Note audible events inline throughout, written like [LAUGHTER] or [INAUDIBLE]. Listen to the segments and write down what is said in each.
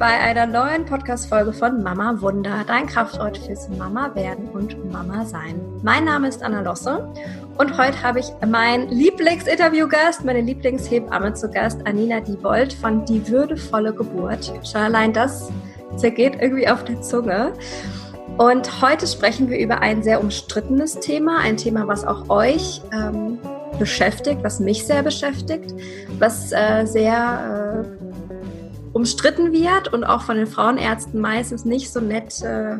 bei einer neuen Podcast-Folge von Mama Wunder, dein Kraftort fürs Mama werden und Mama sein. Mein Name ist Anna Losse und heute habe ich meinen Lieblingsinterviewgast, meine Lieblingshebamme zu Gast, Anina Diebold von Die würdevolle Geburt. Schon allein das zergeht irgendwie auf der Zunge. Und heute sprechen wir über ein sehr umstrittenes Thema, ein Thema, was auch euch ähm, beschäftigt, was mich sehr beschäftigt, was äh, sehr äh, umstritten wird und auch von den Frauenärzten meistens nicht so nett äh,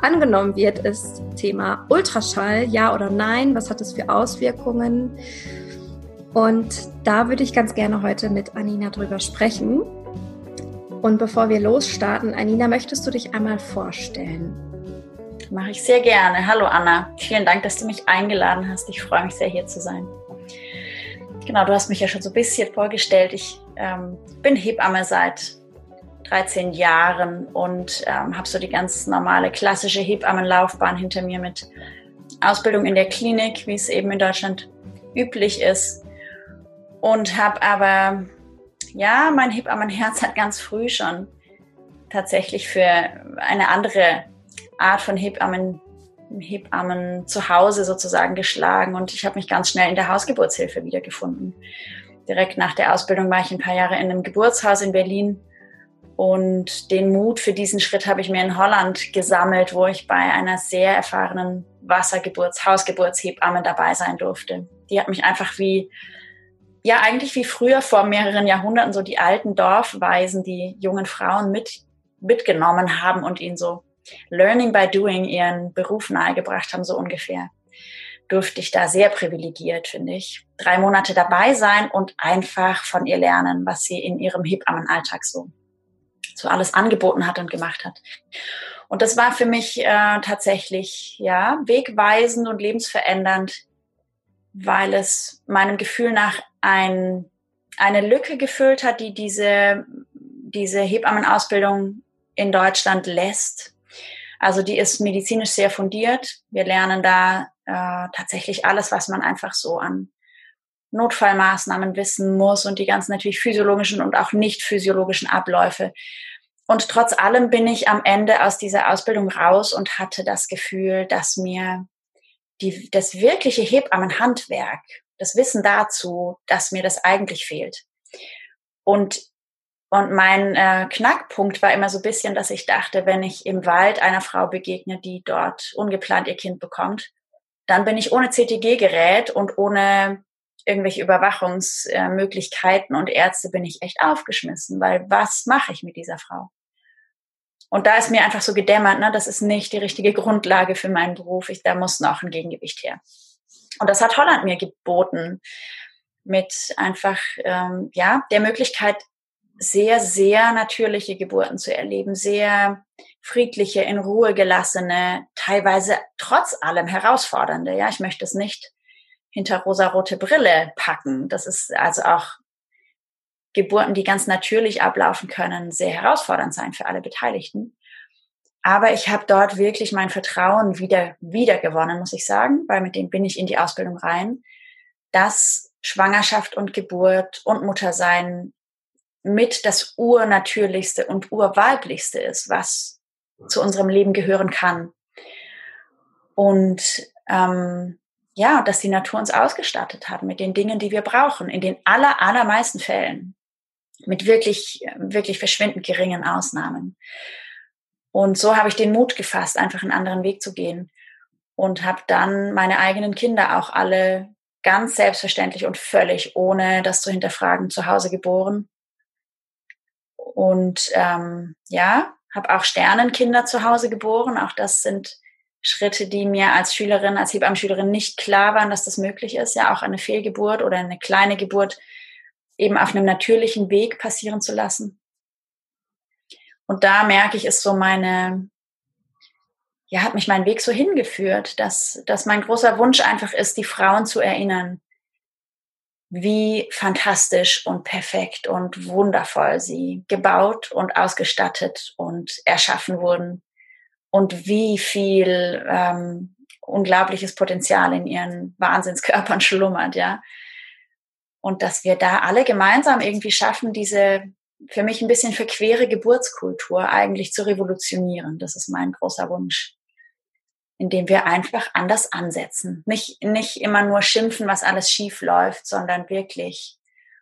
angenommen wird, ist Thema Ultraschall, ja oder nein, was hat es für Auswirkungen? Und da würde ich ganz gerne heute mit Anina drüber sprechen. Und bevor wir losstarten, Anina, möchtest du dich einmal vorstellen? Mache ich sehr gerne. Hallo Anna, vielen Dank, dass du mich eingeladen hast. Ich freue mich sehr, hier zu sein. Genau, du hast mich ja schon so ein bisschen vorgestellt. Ich ähm, bin Hebamme seit 13 Jahren und ähm, habe so die ganz normale klassische Hebammenlaufbahn hinter mir mit Ausbildung in der Klinik, wie es eben in Deutschland üblich ist. Und habe aber, ja, mein Hebammenherz hat ganz früh schon tatsächlich für eine andere Art von Hebammen, Hebammen zu Hause sozusagen geschlagen. Und ich habe mich ganz schnell in der Hausgeburtshilfe wiedergefunden direkt nach der Ausbildung war ich ein paar Jahre in einem Geburtshaus in Berlin. Und den Mut für diesen Schritt habe ich mir in Holland gesammelt, wo ich bei einer sehr erfahrenen Wassergeburts-, Hausgeburtshebamme dabei sein durfte. Die hat mich einfach wie, ja, eigentlich wie früher vor mehreren Jahrhunderten so die alten Dorfweisen, die jungen Frauen mit, mitgenommen haben und ihnen so Learning by Doing ihren Beruf nahegebracht haben, so ungefähr durfte ich da sehr privilegiert, finde ich. Drei Monate dabei sein und einfach von ihr lernen, was sie in ihrem Hebammenalltag so, so alles angeboten hat und gemacht hat. Und das war für mich äh, tatsächlich, ja, wegweisend und lebensverändernd, weil es meinem Gefühl nach ein, eine Lücke gefüllt hat, die diese, diese Hebammenausbildung in Deutschland lässt. Also die ist medizinisch sehr fundiert. Wir lernen da äh, tatsächlich alles, was man einfach so an Notfallmaßnahmen wissen muss und die ganzen natürlich physiologischen und auch nicht physiologischen Abläufe. Und trotz allem bin ich am Ende aus dieser Ausbildung raus und hatte das Gefühl, dass mir die, das wirkliche Hebammenhandwerk, das Wissen dazu, dass mir das eigentlich fehlt. Und, und mein äh, Knackpunkt war immer so ein bisschen, dass ich dachte, wenn ich im Wald einer Frau begegne, die dort ungeplant ihr Kind bekommt, dann bin ich ohne CTG-Gerät und ohne irgendwelche Überwachungsmöglichkeiten und Ärzte bin ich echt aufgeschmissen, weil was mache ich mit dieser Frau? Und da ist mir einfach so gedämmert, ne, das ist nicht die richtige Grundlage für meinen Beruf. Ich, da muss noch ein Gegengewicht her. Und das hat Holland mir geboten mit einfach ähm, ja der Möglichkeit, sehr, sehr natürliche Geburten zu erleben, sehr friedliche, in Ruhe gelassene, teilweise trotz allem herausfordernde. Ja, ich möchte es nicht hinter rosarote Brille packen. Das ist also auch Geburten, die ganz natürlich ablaufen können, sehr herausfordernd sein für alle Beteiligten. Aber ich habe dort wirklich mein Vertrauen wieder, wieder gewonnen, muss ich sagen, weil mit dem bin ich in die Ausbildung rein, dass Schwangerschaft und Geburt und Muttersein mit das Urnatürlichste und Urweiblichste ist, was zu unserem Leben gehören kann. Und ähm, ja, dass die Natur uns ausgestattet hat mit den Dingen, die wir brauchen, in den aller, allermeisten Fällen, mit wirklich, wirklich verschwindend geringen Ausnahmen. Und so habe ich den Mut gefasst, einfach einen anderen Weg zu gehen und habe dann meine eigenen Kinder auch alle ganz selbstverständlich und völlig ohne das zu hinterfragen zu Hause geboren und ähm, ja, habe auch Sternenkinder zu Hause geboren. Auch das sind Schritte, die mir als Schülerin, als Hebammenschülerin nicht klar waren, dass das möglich ist. Ja, auch eine Fehlgeburt oder eine kleine Geburt eben auf einem natürlichen Weg passieren zu lassen. Und da merke ich, ist so meine, ja, hat mich mein Weg so hingeführt, dass, dass mein großer Wunsch einfach ist, die Frauen zu erinnern, wie fantastisch und perfekt und wundervoll sie gebaut und ausgestattet und erschaffen wurden und wie viel ähm, unglaubliches Potenzial in ihren Wahnsinnskörpern [LAUGHS] schlummert, ja. Und dass wir da alle gemeinsam irgendwie schaffen, diese, für mich ein bisschen verquere Geburtskultur eigentlich zu revolutionieren. Das ist mein großer Wunsch. Indem wir einfach anders ansetzen. Nicht, nicht immer nur schimpfen, was alles schief läuft, sondern wirklich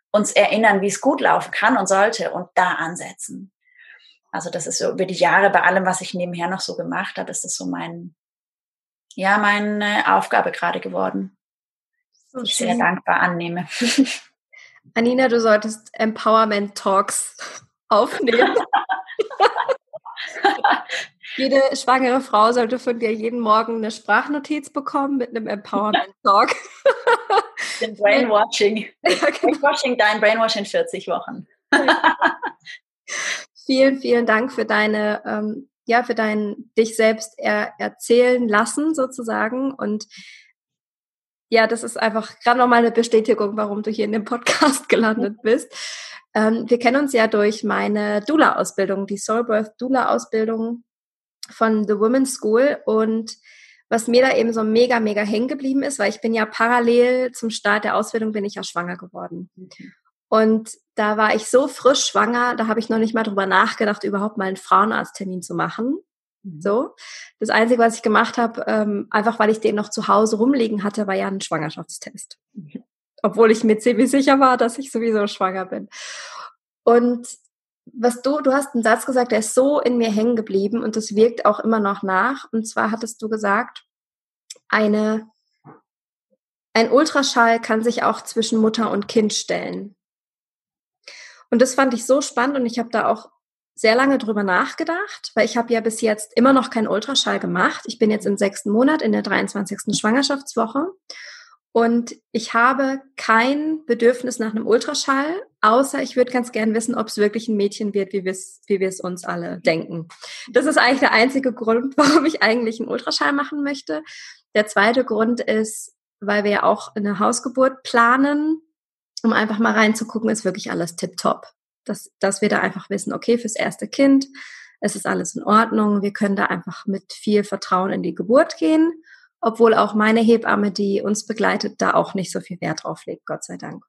uns erinnern, wie es gut laufen kann und sollte und da ansetzen. Also das ist so über die Jahre bei allem, was ich nebenher noch so gemacht habe, ist das so mein, ja, meine Aufgabe gerade geworden. So ich sehr dankbar annehme. [LAUGHS] Anina, du solltest Empowerment Talks aufnehmen. [LAUGHS] [LAUGHS] Jede schwangere Frau sollte von dir jeden Morgen eine Sprachnotiz bekommen mit einem Empowerment Talk. [LAUGHS] Den Brainwashing. [LAUGHS] Genau. Brainwashing, dein Brainwash in 40 Wochen. vielen, vielen Dank für deine, ähm, ja, für dein dich selbst er, erzählen lassen sozusagen und ja, das ist einfach gerade nochmal eine Bestätigung, warum du hier in dem Podcast gelandet bist. Ähm, wir kennen uns ja durch meine Dula-Ausbildung, die Soulbirth Dula-Ausbildung von The Women's School und was mir da eben so mega, mega hängen geblieben ist, weil ich bin ja parallel zum Start der Ausbildung bin ich ja schwanger geworden. Und da war ich so frisch schwanger, da habe ich noch nicht mal drüber nachgedacht, überhaupt mal einen Frauenarzttermin zu machen. Mhm. So. Das Einzige, was ich gemacht habe, ähm, einfach weil ich den noch zu Hause rumliegen hatte, war ja ein Schwangerschaftstest. Mhm. Obwohl ich mir ziemlich sicher war, dass ich sowieso schwanger bin. Und was du, du hast einen Satz gesagt, der ist so in mir hängen geblieben und das wirkt auch immer noch nach. Und zwar hattest du gesagt, eine, ein Ultraschall kann sich auch zwischen Mutter und Kind stellen. Und das fand ich so spannend und ich habe da auch sehr lange drüber nachgedacht, weil ich habe ja bis jetzt immer noch keinen Ultraschall gemacht. Ich bin jetzt im sechsten Monat in der 23. Schwangerschaftswoche und ich habe kein Bedürfnis nach einem Ultraschall, außer ich würde ganz gern wissen, ob es wirklich ein Mädchen wird, wie wir es wie uns alle denken. Das ist eigentlich der einzige Grund, [LAUGHS] warum ich eigentlich einen Ultraschall machen möchte. Der zweite Grund ist, weil wir ja auch eine Hausgeburt planen, um einfach mal reinzugucken, ist wirklich alles tipptopp dass, dass wir da einfach wissen, okay, fürs erste Kind, es ist alles in Ordnung, wir können da einfach mit viel Vertrauen in die Geburt gehen, obwohl auch meine Hebamme, die uns begleitet, da auch nicht so viel Wert drauf legt, Gott sei Dank.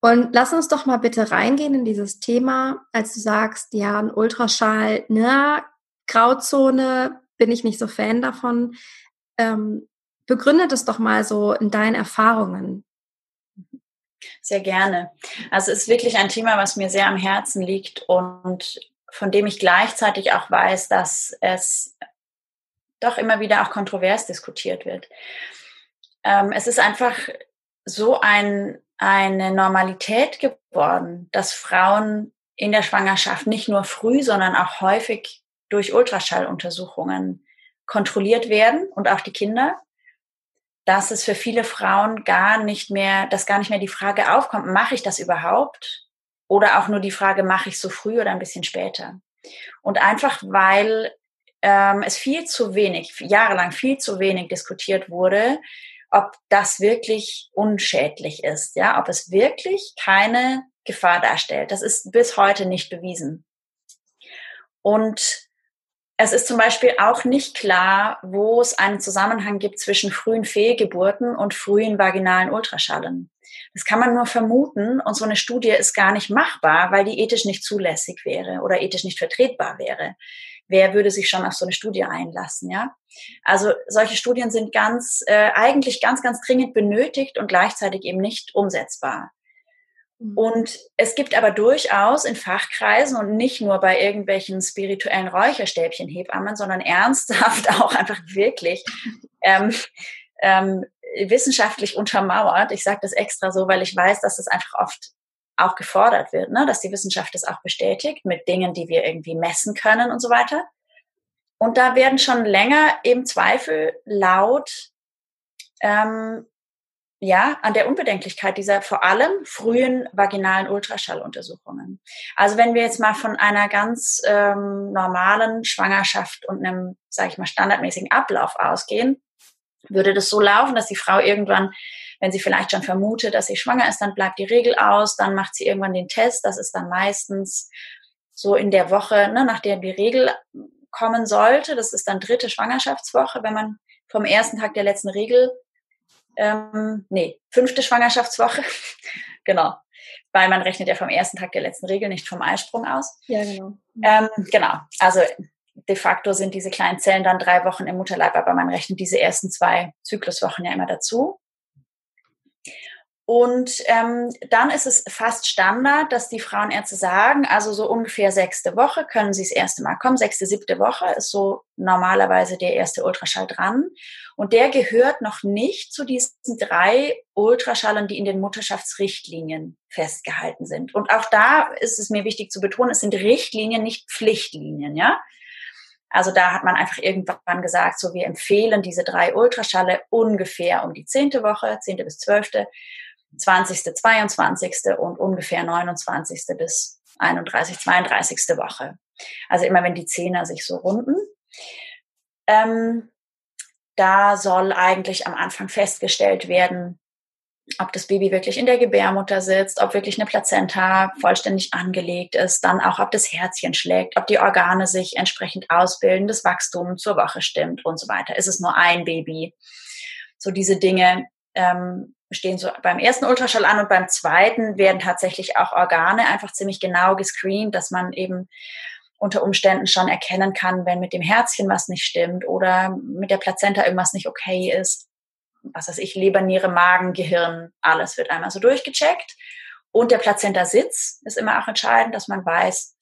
Und lass uns doch mal bitte reingehen in dieses Thema, als du sagst, ja, ein Ultraschall, ne, Grauzone, bin ich nicht so Fan davon. Ähm, begründet es doch mal so in deinen Erfahrungen. Sehr gerne. Also es ist wirklich ein Thema, was mir sehr am Herzen liegt und von dem ich gleichzeitig auch weiß, dass es doch immer wieder auch kontrovers diskutiert wird. Ähm, es ist einfach so ein, eine Normalität geworden, dass Frauen in der Schwangerschaft nicht nur früh, sondern auch häufig durch Ultraschalluntersuchungen kontrolliert werden und auch die Kinder dass es für viele Frauen gar nicht mehr, dass gar nicht mehr die Frage aufkommt, mache ich das überhaupt? Oder auch nur die Frage, mache ich so früh oder ein bisschen später? Und einfach weil ähm, es viel zu wenig, jahrelang viel zu wenig diskutiert wurde, ob das wirklich unschädlich ist, ja, ob es wirklich keine Gefahr darstellt. Das ist bis heute nicht bewiesen. Und es ist zum Beispiel auch nicht klar, wo es einen Zusammenhang gibt zwischen frühen Fehlgeburten und frühen vaginalen Ultraschallen. Das kann man nur vermuten und so eine Studie ist gar nicht machbar, weil die ethisch nicht zulässig wäre oder ethisch nicht vertretbar wäre. Wer würde sich schon auf so eine Studie einlassen, ja? Also solche Studien sind ganz, äh, eigentlich ganz, ganz dringend benötigt und gleichzeitig eben nicht umsetzbar. Mhm. Und es gibt aber durchaus in Fachkreisen und nicht nur bei irgendwelchen spirituellen Räucherstäbchen-Hebammen, sondern ernsthaft [LAUGHS] auch einfach wirklich ähm, ähm, wissenschaftlich untermauert. Ich sage das extra so, weil ich weiß, dass das einfach oft auch gefordert wird, ne? dass die Wissenschaft das auch bestätigt mit Dingen, die wir irgendwie messen können und so weiter. Und da werden schon länger eben Zweifel laut, ähm, ja, an der Unbedenklichkeit dieser vor allem frühen vaginalen Ultraschalluntersuchungen. Also wenn wir jetzt mal von einer ganz ähm, normalen Schwangerschaft und einem, sage ich mal, standardmäßigen Ablauf ausgehen, würde das so laufen, dass die Frau irgendwann, wenn sie vielleicht schon vermutet, dass sie schwanger ist, dann bleibt die Regel aus, dann macht sie irgendwann den Test. Das ist dann meistens so in der Woche, ne, nach der die Regel kommen sollte. Das ist dann dritte Schwangerschaftswoche, wenn man vom ersten Tag der letzten Regel ähm, nee, fünfte Schwangerschaftswoche, [LAUGHS] genau. weil man rechnet ja vom ersten Tag der letzten Regel, nicht vom Eisprung aus. Ja, genau. Ähm, genau, also de facto sind diese kleinen Zellen dann drei Wochen im Mutterleib, aber man rechnet diese ersten zwei Zykluswochen ja immer dazu. Und ähm, dann ist es fast Standard, dass die Frauenärzte sagen, also so ungefähr sechste Woche können sie das erste Mal kommen. Sechste, siebte Woche ist so normalerweise der erste Ultraschall dran. Und der gehört noch nicht zu diesen drei Ultraschallen, die in den Mutterschaftsrichtlinien festgehalten sind. Und auch da ist es mir wichtig zu betonen, es sind Richtlinien, nicht Pflichtlinien, ja. Also da hat man einfach irgendwann gesagt, so wir empfehlen diese drei Ultraschalle ungefähr um die zehnte Woche, zehnte bis zwölfte 20., 22. und ungefähr 29. bis 31., 32. Woche. Also immer wenn die Zähne sich so runden. Ähm, da soll eigentlich am Anfang festgestellt werden, ob das Baby wirklich in der Gebärmutter sitzt, ob wirklich eine Plazenta vollständig angelegt ist, dann auch, ob das Herzchen schlägt, ob die Organe sich entsprechend ausbilden, das Wachstum zur Woche stimmt und so weiter. Ist es nur ein Baby? So diese Dinge ähm, stehen so beim ersten Ultraschall an und beim zweiten werden tatsächlich auch Organe einfach ziemlich genau gescreent, dass man eben unter Umständen schon erkennen kann, wenn mit dem Herzchen was nicht stimmt oder mit der Plazenta irgendwas nicht okay ist. Was weiß ich, Leber, Niere, Magen, Gehirn, alles wird einmal so durchgecheckt. Und der Plazenta-Sitz ist immer auch entscheidend, dass man weiß,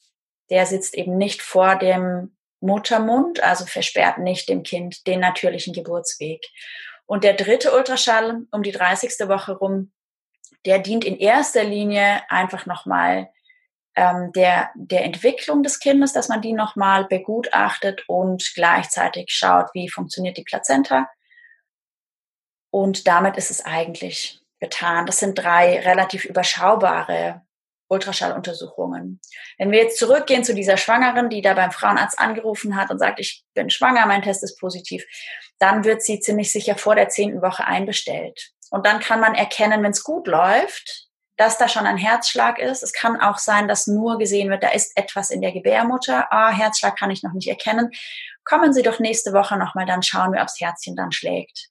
der sitzt eben nicht vor dem Muttermund, also versperrt nicht dem Kind den natürlichen Geburtsweg. Und der dritte Ultraschall um die 30. Woche rum, der dient in erster Linie einfach nochmal ähm, der, der Entwicklung des Kindes, dass man die nochmal begutachtet und gleichzeitig schaut, wie funktioniert die Plazenta. Und damit ist es eigentlich getan. Das sind drei relativ überschaubare Ultraschalluntersuchungen. Wenn wir jetzt zurückgehen zu dieser Schwangeren, die da beim Frauenarzt angerufen hat und sagt, ich bin schwanger, mein Test ist positiv, dann wird sie ziemlich sicher vor der zehnten Woche einbestellt. Und dann kann man erkennen, wenn es gut läuft, dass da schon ein Herzschlag ist. Es kann auch sein, dass nur gesehen wird, da ist etwas in der Gebärmutter. Ah, Herzschlag kann ich noch nicht erkennen. Kommen Sie doch nächste Woche nochmal, dann schauen wir, ob das Herzchen dann schlägt.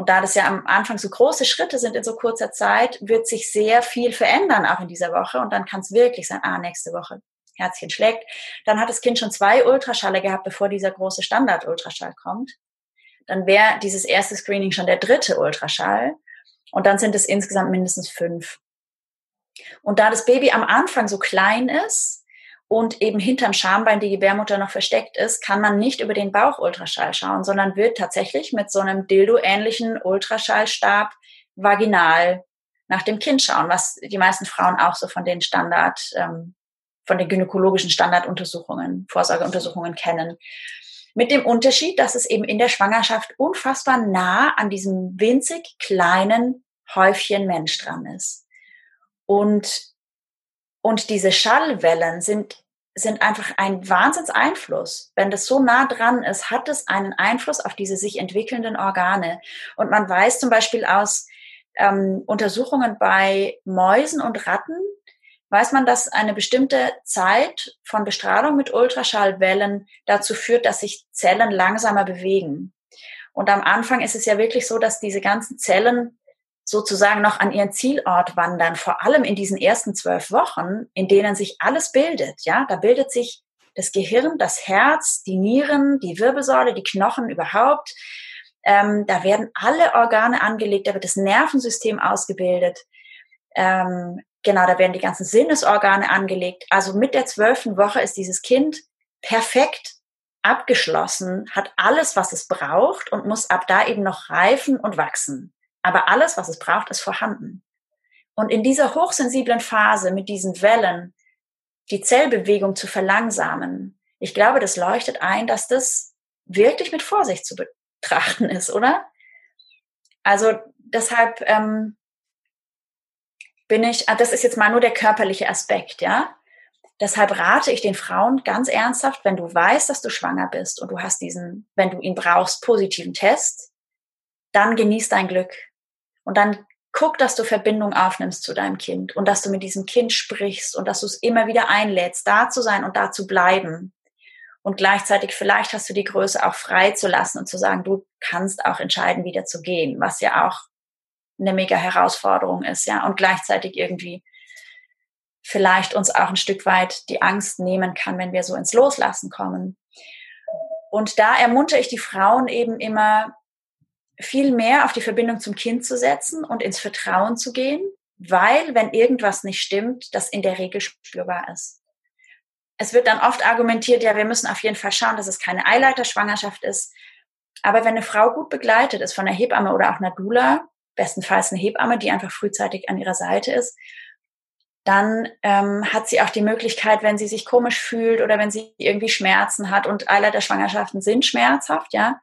Und da das ja am Anfang so große Schritte sind in so kurzer Zeit, wird sich sehr viel verändern auch in dieser Woche. Und dann kann es wirklich sein, ah, nächste Woche Herzchen schlägt. Dann hat das Kind schon zwei Ultraschalle gehabt, bevor dieser große Standard-Ultraschall kommt dann wäre dieses erste Screening schon der dritte Ultraschall und dann sind es insgesamt mindestens fünf. Und da das Baby am Anfang so klein ist und eben hinterm Schambein die Gebärmutter noch versteckt ist, kann man nicht über den Bauchultraschall schauen, sondern wird tatsächlich mit so einem Dildo-ähnlichen Ultraschallstab vaginal nach dem Kind schauen, was die meisten Frauen auch so von den Standard, ähm, von den gynäkologischen Standarduntersuchungen, Vorsorgeuntersuchungen kennen. Mit dem Unterschied, dass es eben in der Schwangerschaft unfassbar nah an diesem winzig kleinen Häufchen Mensch dran ist. Und, und diese Schallwellen sind, sind einfach ein Wahnsinnseinfluss. Wenn das so nah dran ist, hat es einen Einfluss auf diese sich entwickelnden Organe. Und man weiß zum Beispiel aus ähm, Untersuchungen bei Mäusen und Ratten, weiß man, dass eine bestimmte Zeit von Bestrahlung mit Ultraschallwellen dazu führt, dass sich Zellen langsamer bewegen. Und am Anfang ist es ja wirklich so, dass diese ganzen Zellen sozusagen noch an ihren Zielort wandern, vor allem in diesen ersten zwölf Wochen, in denen sich alles bildet. Ja, da bildet sich das Gehirn, das Herz, die Nieren, die Wirbelsäule, die Knochen überhaupt. Ähm, da werden alle Organe angelegt, da wird das Nervensystem ausgebildet. Ähm, Genau, da werden die ganzen Sinnesorgane angelegt. Also mit der zwölften Woche ist dieses Kind perfekt abgeschlossen, hat alles, was es braucht und muss ab da eben noch reifen und wachsen. Aber alles, was es braucht, ist vorhanden. Und in dieser hochsensiblen Phase mit diesen Wellen die Zellbewegung zu verlangsamen, ich glaube, das leuchtet ein, dass das wirklich mit Vorsicht zu betrachten ist, oder? Also deshalb ähm, bin ich, ah, das ist jetzt mal nur der körperliche Aspekt, ja. Deshalb rate ich den Frauen ganz ernsthaft, wenn du weißt, dass du schwanger bist und du hast diesen, wenn du ihn brauchst, positiven Test, dann genieß dein Glück. Und dann guck, dass du Verbindung aufnimmst zu deinem Kind und dass du mit diesem Kind sprichst und dass du es immer wieder einlädst, da zu sein und da zu bleiben. Und gleichzeitig vielleicht hast du die Größe auch frei zu lassen und zu sagen, du kannst auch entscheiden, wieder zu gehen, was ja auch eine mega Herausforderung ist, ja, und gleichzeitig irgendwie vielleicht uns auch ein Stück weit die Angst nehmen kann, wenn wir so ins Loslassen kommen. Und da ermuntere ich die Frauen eben immer, viel mehr auf die Verbindung zum Kind zu setzen und ins Vertrauen zu gehen, weil wenn irgendwas nicht stimmt, das in der Regel spürbar ist. Es wird dann oft argumentiert, ja, wir müssen auf jeden Fall schauen, dass es keine Eileiterschwangerschaft ist. Aber wenn eine Frau gut begleitet ist von einer Hebamme oder auch einer Dula, bestenfalls eine Hebamme, die einfach frühzeitig an ihrer Seite ist, dann ähm, hat sie auch die Möglichkeit, wenn sie sich komisch fühlt oder wenn sie irgendwie Schmerzen hat und Eileiterschwangerschaften sind schmerzhaft, ja,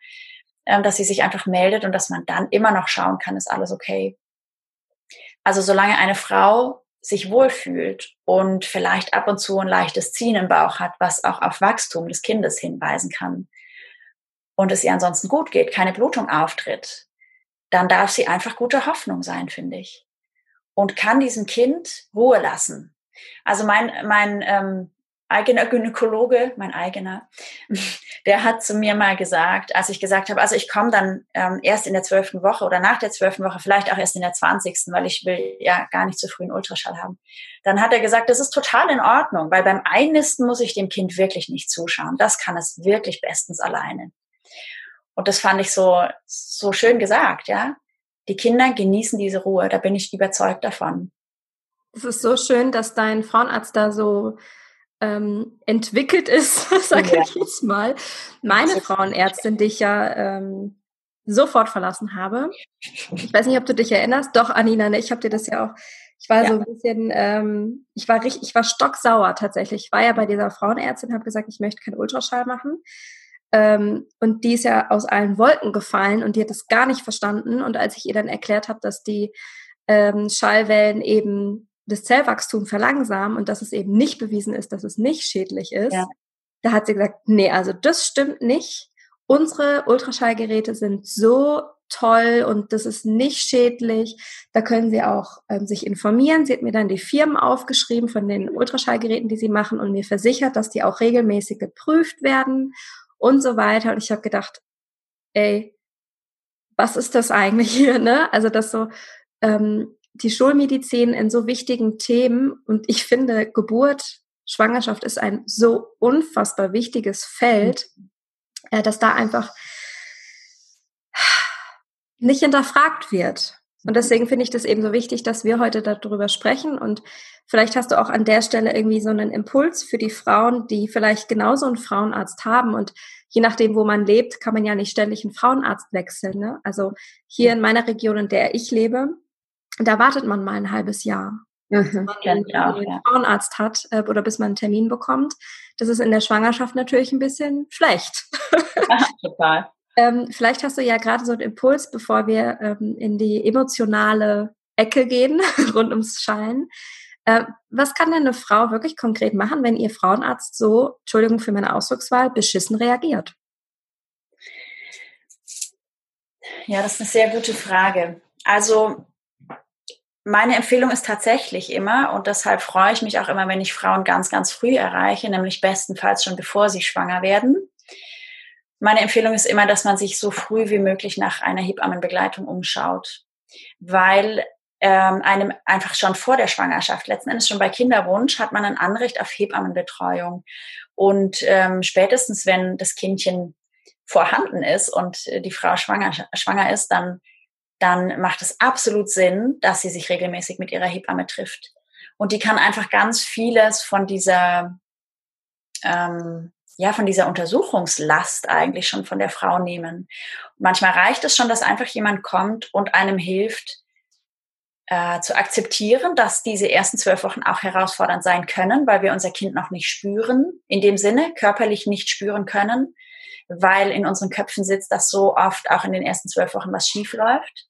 dass sie sich einfach meldet und dass man dann immer noch schauen kann, ist alles okay. Also solange eine Frau sich wohlfühlt und vielleicht ab und zu ein leichtes Ziehen im Bauch hat, was auch auf Wachstum des Kindes hinweisen kann und es ihr ansonsten gut geht, keine Blutung auftritt, dann darf sie einfach gute Hoffnung sein, finde ich. Und kann diesem Kind Ruhe lassen. Also mein, mein ähm, eigener Gynäkologe, mein eigener, [LAUGHS] der hat zu mir mal gesagt, als ich gesagt habe, also ich komme dann ähm, erst in der zwölften Woche oder nach der zwölften Woche, vielleicht auch erst in der zwanzigsten, weil ich will ja gar nicht zu früh einen Ultraschall haben. Dann hat er gesagt, das ist total in Ordnung, weil beim Einnisten muss ich dem Kind wirklich nicht zuschauen. Das kann es wirklich bestens alleine. Und das fand ich so, so schön gesagt, ja. Die Kinder genießen diese Ruhe, da bin ich überzeugt davon. Es ist so schön, dass dein Frauenarzt da so ähm, entwickelt ist, [LAUGHS] sage ja. ich jetzt mal. Meine Frauenärztin, die ich ja ähm, sofort verlassen habe. Ich weiß nicht, ob du dich erinnerst. Doch, Anina, ne, ich habe dir das ja auch. Ich war ja. so ein bisschen, ähm, ich war richtig, ich war stocksauer tatsächlich. Ich war ja bei dieser Frauenärztin, habe gesagt, ich möchte keinen Ultraschall machen. Ähm, und die ist ja aus allen Wolken gefallen und die hat das gar nicht verstanden. Und als ich ihr dann erklärt habe, dass die ähm, Schallwellen eben das Zellwachstum verlangsamen und dass es eben nicht bewiesen ist, dass es nicht schädlich ist, ja. da hat sie gesagt, nee, also das stimmt nicht. Unsere Ultraschallgeräte sind so toll und das ist nicht schädlich. Da können Sie auch ähm, sich informieren. Sie hat mir dann die Firmen aufgeschrieben von den Ultraschallgeräten, die sie machen und mir versichert, dass die auch regelmäßig geprüft werden und so weiter. Und ich habe gedacht, ey, was ist das eigentlich hier? Ne? Also das so ähm, die Schulmedizin in so wichtigen Themen und ich finde, Geburt, Schwangerschaft ist ein so unfassbar wichtiges Feld, äh, dass da einfach nicht hinterfragt wird. Und deswegen finde ich das eben so wichtig, dass wir heute darüber sprechen. Und vielleicht hast du auch an der Stelle irgendwie so einen Impuls für die Frauen, die vielleicht genauso einen Frauenarzt haben. Und je nachdem, wo man lebt, kann man ja nicht ständig einen Frauenarzt wechseln. Ne? Also hier in meiner Region, in der ich lebe, da wartet man mal ein halbes Jahr. Mhm, bis man einen, auch, ja. Frauenarzt hat äh, oder bis man einen Termin bekommt. Das ist in der Schwangerschaft natürlich ein bisschen schlecht. [LAUGHS] Ja, total. ähm, vielleicht hast du ja gerade so einen Impuls, bevor wir ähm, in die emotionale Ecke gehen, [LAUGHS] rund ums Schallen. Äh, was kann denn eine Frau wirklich konkret machen, wenn ihr Frauenarzt so, Entschuldigung für meine Ausdruckswahl, beschissen reagiert? Ja, das ist eine sehr gute Frage. Also meine Empfehlung ist tatsächlich immer, und deshalb freue ich mich auch immer, wenn ich Frauen ganz, ganz früh erreiche, nämlich bestenfalls schon bevor sie schwanger werden. Meine Empfehlung ist immer, dass man sich so früh wie möglich nach einer Hebammenbegleitung umschaut, weil ähm, einem einfach schon vor der Schwangerschaft, letzten Endes schon bei Kinderwunsch, hat man ein Anrecht auf Hebammenbetreuung. Und ähm, spätestens, wenn das Kindchen vorhanden ist und die Frau schwanger, schwanger ist, dann dann macht es absolut Sinn, dass sie sich regelmäßig mit ihrer Hebamme trifft. Und die kann einfach ganz vieles von dieser, ähm, ja, von dieser Untersuchungslast eigentlich schon von der Frau nehmen. Und manchmal reicht es schon, dass einfach jemand kommt und einem hilft, äh, zu akzeptieren, dass diese ersten zwölf Wochen auch herausfordernd sein können, weil wir unser Kind noch nicht spüren, in dem Sinne körperlich nicht spüren können, weil in unseren Köpfen sitzt, dass so oft auch in den ersten zwölf Wochen was schief läuft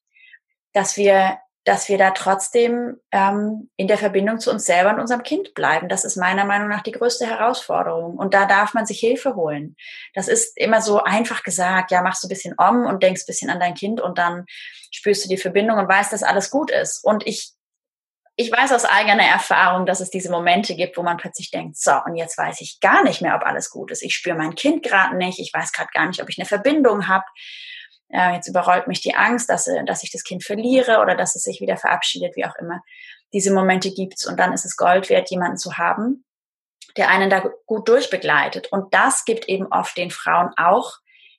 dass wir, dass wir da trotzdem ähm, in der Verbindung zu uns selber und unserem Kind bleiben. Das ist meiner Meinung nach die größte Herausforderung. Und da darf man sich Hilfe holen. Das ist immer so einfach gesagt. Ja, machst du ein bisschen om und denkst ein bisschen an dein Kind und dann spürst du die Verbindung und weißt, dass alles gut ist. Und ich ich weiß aus eigener Erfahrung, dass es diese Momente gibt, wo man plötzlich denkt, so, und jetzt weiß ich gar nicht mehr, ob alles gut ist. Ich spüre mein Kind gerade nicht, ich weiß gerade gar nicht, ob ich eine Verbindung habe äh, jetzt überrollt mich die Angst, dass, äh, dass ich das Kind verliere oder dass es sich wieder verabschiedet, wie auch immer. Diese Momente gibt's und dann ist es Gold wert, jemanden zu haben, der einen da gut durchbegleitet. Und das gibt eben oft den Frauen auch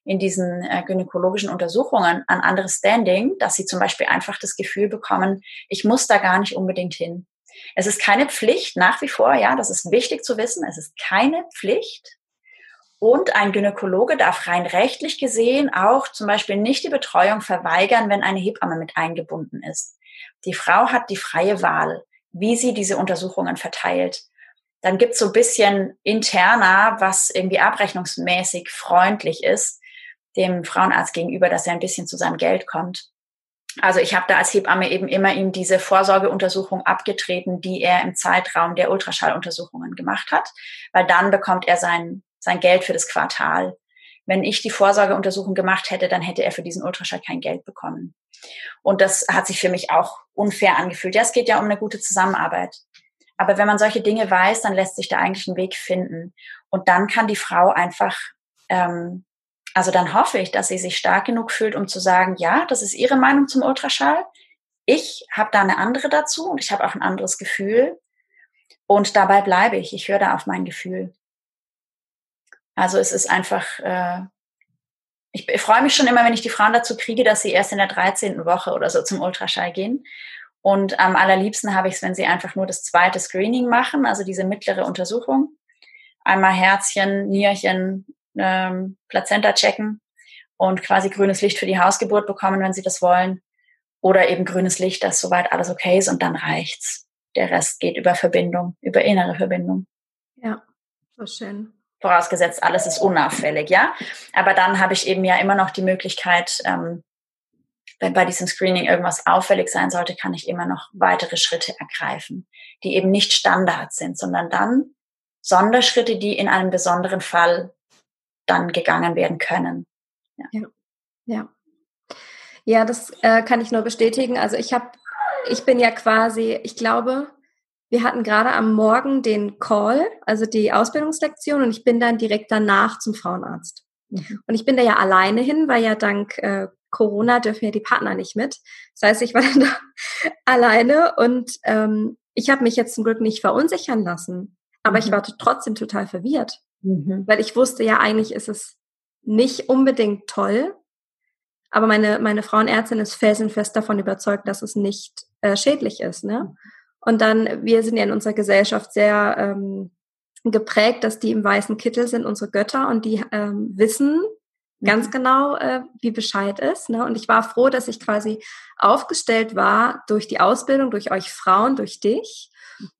in diesen äh, gynäkologischen Untersuchungen ein anderes Standing, dass sie zum Beispiel einfach das Gefühl bekommen, ich muss da gar nicht unbedingt hin. Es ist keine Pflicht, nach wie vor, ja, das ist wichtig zu wissen, es ist keine Pflicht. Und ein Gynäkologe darf rein rechtlich gesehen auch zum Beispiel nicht die Betreuung verweigern, wenn eine Hebamme mit eingebunden ist. Die Frau hat die freie Wahl, wie sie diese Untersuchungen verteilt. Dann gibt es so ein bisschen interner, was irgendwie abrechnungsmäßig freundlich ist, dem Frauenarzt gegenüber, dass er ein bisschen zu seinem Geld kommt. Also ich habe da als Hebamme eben immer ihm diese Vorsorgeuntersuchung abgetreten, die er im Zeitraum der Ultraschalluntersuchungen gemacht hat, weil dann bekommt er sein, sein Geld für das Quartal. Wenn ich die Vorsorgeuntersuchung gemacht hätte, dann hätte er für diesen Ultraschall kein Geld bekommen. Und das hat sich für mich auch unfair angefühlt. Ja, es geht ja um eine gute Zusammenarbeit. Aber wenn man solche Dinge weiß, dann lässt sich da eigentlich ein Weg finden. Und dann kann die Frau einfach ähm, also dann hoffe ich, dass sie sich stark genug fühlt, um zu sagen, ja, das ist ihre Meinung zum Ultraschall. Ich habe da eine andere dazu und ich habe auch ein anderes Gefühl. Und dabei bleibe ich. Ich höre da auf mein Gefühl. Also es ist einfach, äh, ich, ich freue mich schon immer, wenn ich die Frauen dazu kriege, dass sie erst in der 13. Woche oder so zum Ultraschall gehen. Und am allerliebsten habe ich es, wenn sie einfach nur das zweite Screening machen, also diese mittlere Untersuchung. Einmal Herzchen, Nierchen, ähm, Plazenta checken und quasi grünes Licht für die Hausgeburt bekommen, wenn sie das wollen. Oder eben grünes Licht, dass soweit alles okay ist und dann reicht's. Der Rest geht über Verbindung, über innere Verbindung. Ja, so schön. Vorausgesetzt, alles ist unauffällig, ja. Aber dann habe ich eben ja immer noch die Möglichkeit, ähm, wenn bei diesem Screening irgendwas auffällig sein sollte, kann ich immer noch weitere Schritte ergreifen, die eben nicht Standard sind, sondern dann Sonderschritte, die in einem besonderen Fall dann gegangen werden können. Ja, ja. ja. ja das äh, kann ich nur bestätigen. Also ich habe, ich bin ja quasi, ich glaube, wir hatten gerade am Morgen den Call, also die Ausbildungslektion, und ich bin dann direkt danach zum Frauenarzt. Mhm. Und ich bin da ja alleine hin, weil ja dank äh, Corona dürfen ja die Partner nicht mit. Das heißt, ich war [LAUGHS] dann da alleine und ähm, ich habe mich jetzt zum Glück nicht verunsichern lassen. Aber mhm. ich war trotzdem total verwirrt. Mhm. Weil ich wusste ja, eigentlich ist es nicht unbedingt toll, aber meine, meine Frauenärztin ist felsenfest davon überzeugt, dass es nicht äh, schädlich ist. Ne? Mhm. Und dann, wir sind ja in unserer Gesellschaft sehr ähm, geprägt, dass die im weißen Kittel sind unsere Götter und die ähm, wissen ganz mhm. genau, äh, wie Bescheid ist. Ne? Und ich war froh, dass ich quasi aufgestellt war durch die Ausbildung, durch euch Frauen, durch dich,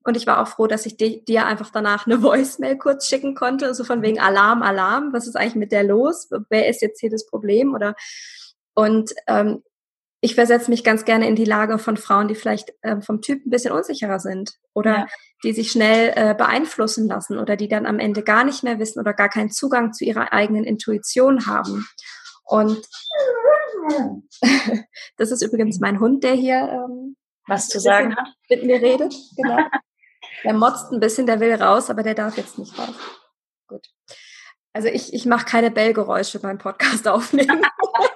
und ich war auch froh, dass ich dir einfach danach eine [LAUGHS] Voicemail kurz schicken konnte, so von wegen Alarm, Alarm, was ist eigentlich mit der los? Wer ist jetzt hier das Problem? Oder und ähm, ich versetze mich ganz gerne in die Lage von Frauen, die vielleicht ähm, vom Typ ein bisschen unsicherer sind oder ja. die sich schnell äh, beeinflussen lassen oder die dann am Ende gar nicht mehr wissen oder gar keinen Zugang zu ihrer eigenen Intuition haben. Und [LAUGHS] [LAUGHS] das ist übrigens mein Hund, der hier ähm, was zu sagen hat. [LAUGHS] Mit mir redet, genau. [LAUGHS] der motzt ein bisschen, der will raus, aber der darf jetzt nicht raus. Gut. Also ich, ich mache keine Bellgeräusche beim Podcast [LAUGHS] aufnehmen.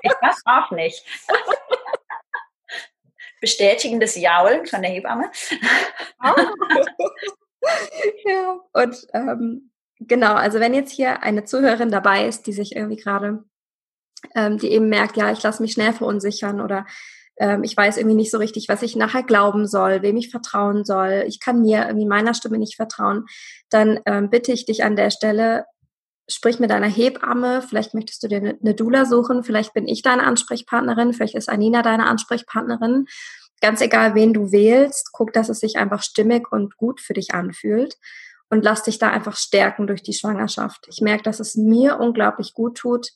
ich das auch nicht. Bestätigendes Jaulen von der Hebamme. ja, und ähm, genau, also wenn jetzt hier eine Zuhörerin dabei ist, die sich irgendwie gerade, ähm, die eben merkt, ja, ich lasse mich schnell verunsichern oder ähm, ich weiß irgendwie nicht so richtig, was ich nachher glauben soll, wem ich vertrauen soll, ich kann mir irgendwie meiner Stimme nicht vertrauen, dann ähm, bitte ich dich an der Stelle, sprich mit deiner Hebamme, vielleicht möchtest du dir eine, eine Dula suchen, vielleicht bin ich deine Ansprechpartnerin, vielleicht ist Anina deine Ansprechpartnerin. Ganz egal, wen du wählst, guck, dass es sich einfach stimmig und gut für dich anfühlt. Und lass dich da einfach stärken durch die Schwangerschaft. Ich merke, dass es mir unglaublich gut tut,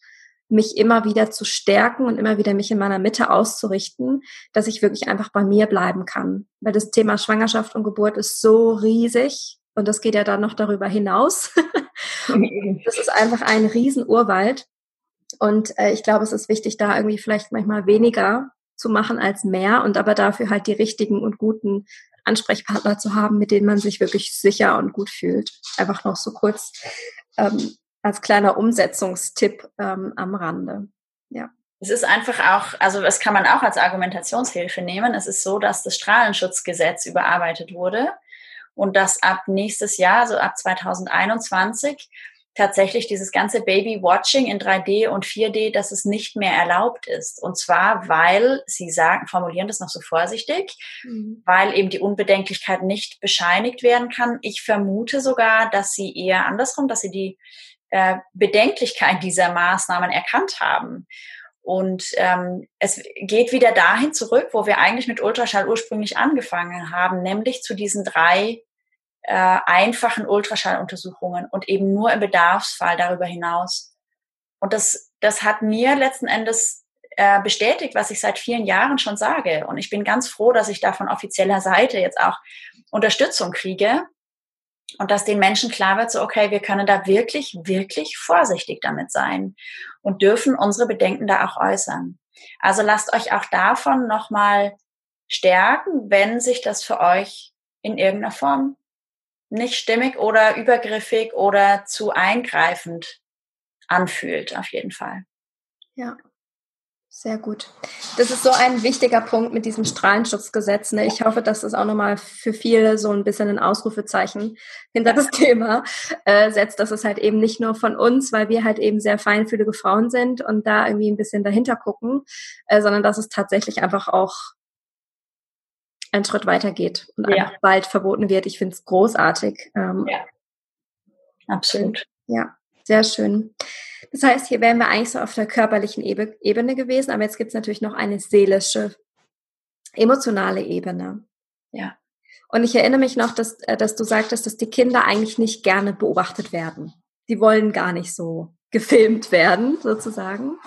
mich immer wieder zu stärken und immer wieder mich in meiner Mitte auszurichten, dass ich wirklich einfach bei mir bleiben kann. Weil das Thema Schwangerschaft und Geburt ist so riesig und das geht ja dann noch darüber hinaus. [LAUGHS] das ist einfach ein Riesenurwald. Und äh, ich glaube, es ist wichtig, da irgendwie vielleicht manchmal weniger zu machen als mehr und aber dafür halt die richtigen und guten Ansprechpartner zu haben, mit denen man sich wirklich sicher und gut fühlt. Einfach noch so kurz. Ähm, als kleiner Umsetzungstipp ähm, am Rande. Ja. Es ist einfach auch, also das kann man auch als Argumentationshilfe nehmen. Es ist so, dass das Strahlenschutzgesetz überarbeitet wurde und dass ab nächstes Jahr, also ab 2021, tatsächlich dieses ganze Baby-Watching in 3D und 4D, dass es nicht mehr erlaubt ist. Und zwar, weil sie sagen, formulieren das noch so vorsichtig, mhm. weil eben die Unbedenklichkeit nicht bescheinigt werden kann. Ich vermute sogar, dass sie eher andersrum, dass sie die äh, Bedenklichkeit dieser Maßnahmen erkannt haben. Und ähm, es geht wieder dahin zurück, wo wir eigentlich mit Ultraschall ursprünglich angefangen haben, nämlich zu diesen drei äh, einfachen Ultraschalluntersuchungen und eben nur im Bedarfsfall darüber hinaus. Und das, das hat mir letzten Endes äh, bestätigt, was ich seit vielen Jahren schon sage. Und ich bin ganz froh, dass ich da von offizieller Seite jetzt auch Unterstützung kriege und dass den Menschen klar wird, so, okay, wir können da wirklich, wirklich vorsichtig damit sein und dürfen unsere Bedenken da auch äußern. Also lasst euch auch davon nochmal stärken, wenn sich das für euch in irgendeiner Form nicht stimmig oder übergriffig oder zu eingreifend anfühlt, auf jeden Fall. Ja, sehr gut. Das ist so ein wichtiger Punkt mit diesem Strahlenschutzgesetz. Ne? Ich hoffe, dass das auch nochmal für viele so ein bisschen ein Ausrufezeichen hinter das Thema äh, setzt, dass es halt eben nicht nur von uns, weil wir halt eben sehr feinfühlige Frauen sind und da irgendwie ein bisschen dahinter gucken, äh, sondern dass es tatsächlich einfach auch einen Schritt weiter geht und ja. einfach bald verboten wird. Ich finde es großartig. Ähm, ja, absolut. Ja, sehr schön. Das heißt, hier wären wir eigentlich so auf der körperlichen Ebene gewesen, aber jetzt gibt es natürlich noch eine seelische, emotionale Ebene. Ja. Und ich erinnere mich noch, dass, äh, dass du sagtest, dass die Kinder eigentlich nicht gerne beobachtet werden. Die wollen gar nicht so gefilmt werden, sozusagen.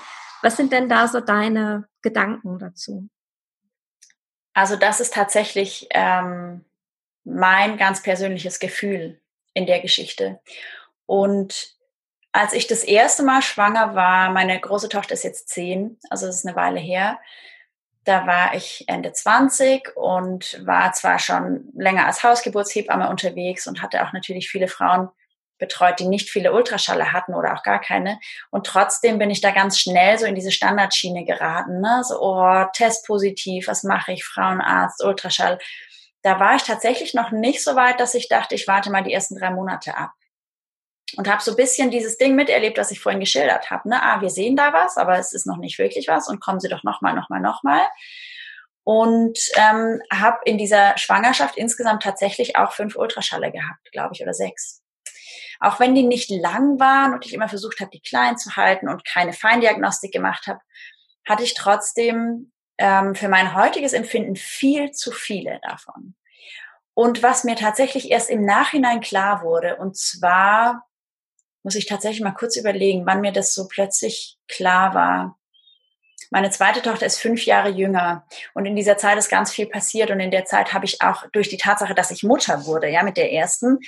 Was sind denn da so deine Gedanken dazu? Also das ist tatsächlich ähm, mein ganz persönliches Gefühl in der Geschichte. Und als ich das erste Mal schwanger war, meine große Tochter ist jetzt zehn, also das ist eine Weile her, da war ich Ende 20 und war zwar schon länger als Hausgeburtshebamme unterwegs und hatte auch natürlich viele Frauen betreut, die nicht viele Ultraschalle hatten oder auch gar keine. Und trotzdem bin ich da ganz schnell so in diese Standardschiene geraten. Ne? So, oh, Test positiv, was mache ich, Frauenarzt, Ultraschall. Da war ich tatsächlich noch nicht so weit, dass ich dachte, ich warte mal die ersten drei Monate ab. Und habe so ein bisschen dieses Ding miterlebt, was ich vorhin geschildert habe. Ne? Ah, wir sehen da was, aber es ist noch nicht wirklich was und kommen Sie doch nochmal, nochmal, nochmal. Und ähm, habe in dieser Schwangerschaft insgesamt tatsächlich auch fünf Ultraschalle gehabt, glaube ich, oder sechs. Auch wenn die nicht lang waren und ich immer versucht habe, die klein zu halten und keine Feindiagnostik gemacht habe, hatte ich trotzdem ähm, für mein heutiges Empfinden viel zu viele davon. Und was mir tatsächlich erst im Nachhinein klar wurde, und zwar muss ich tatsächlich mal kurz überlegen, wann mir das so plötzlich klar war. Meine zweite Tochter ist fünf Jahre jünger und in dieser Zeit ist ganz viel passiert und in der Zeit habe ich auch durch die Tatsache, dass ich Mutter wurde, ja, mit der ersten,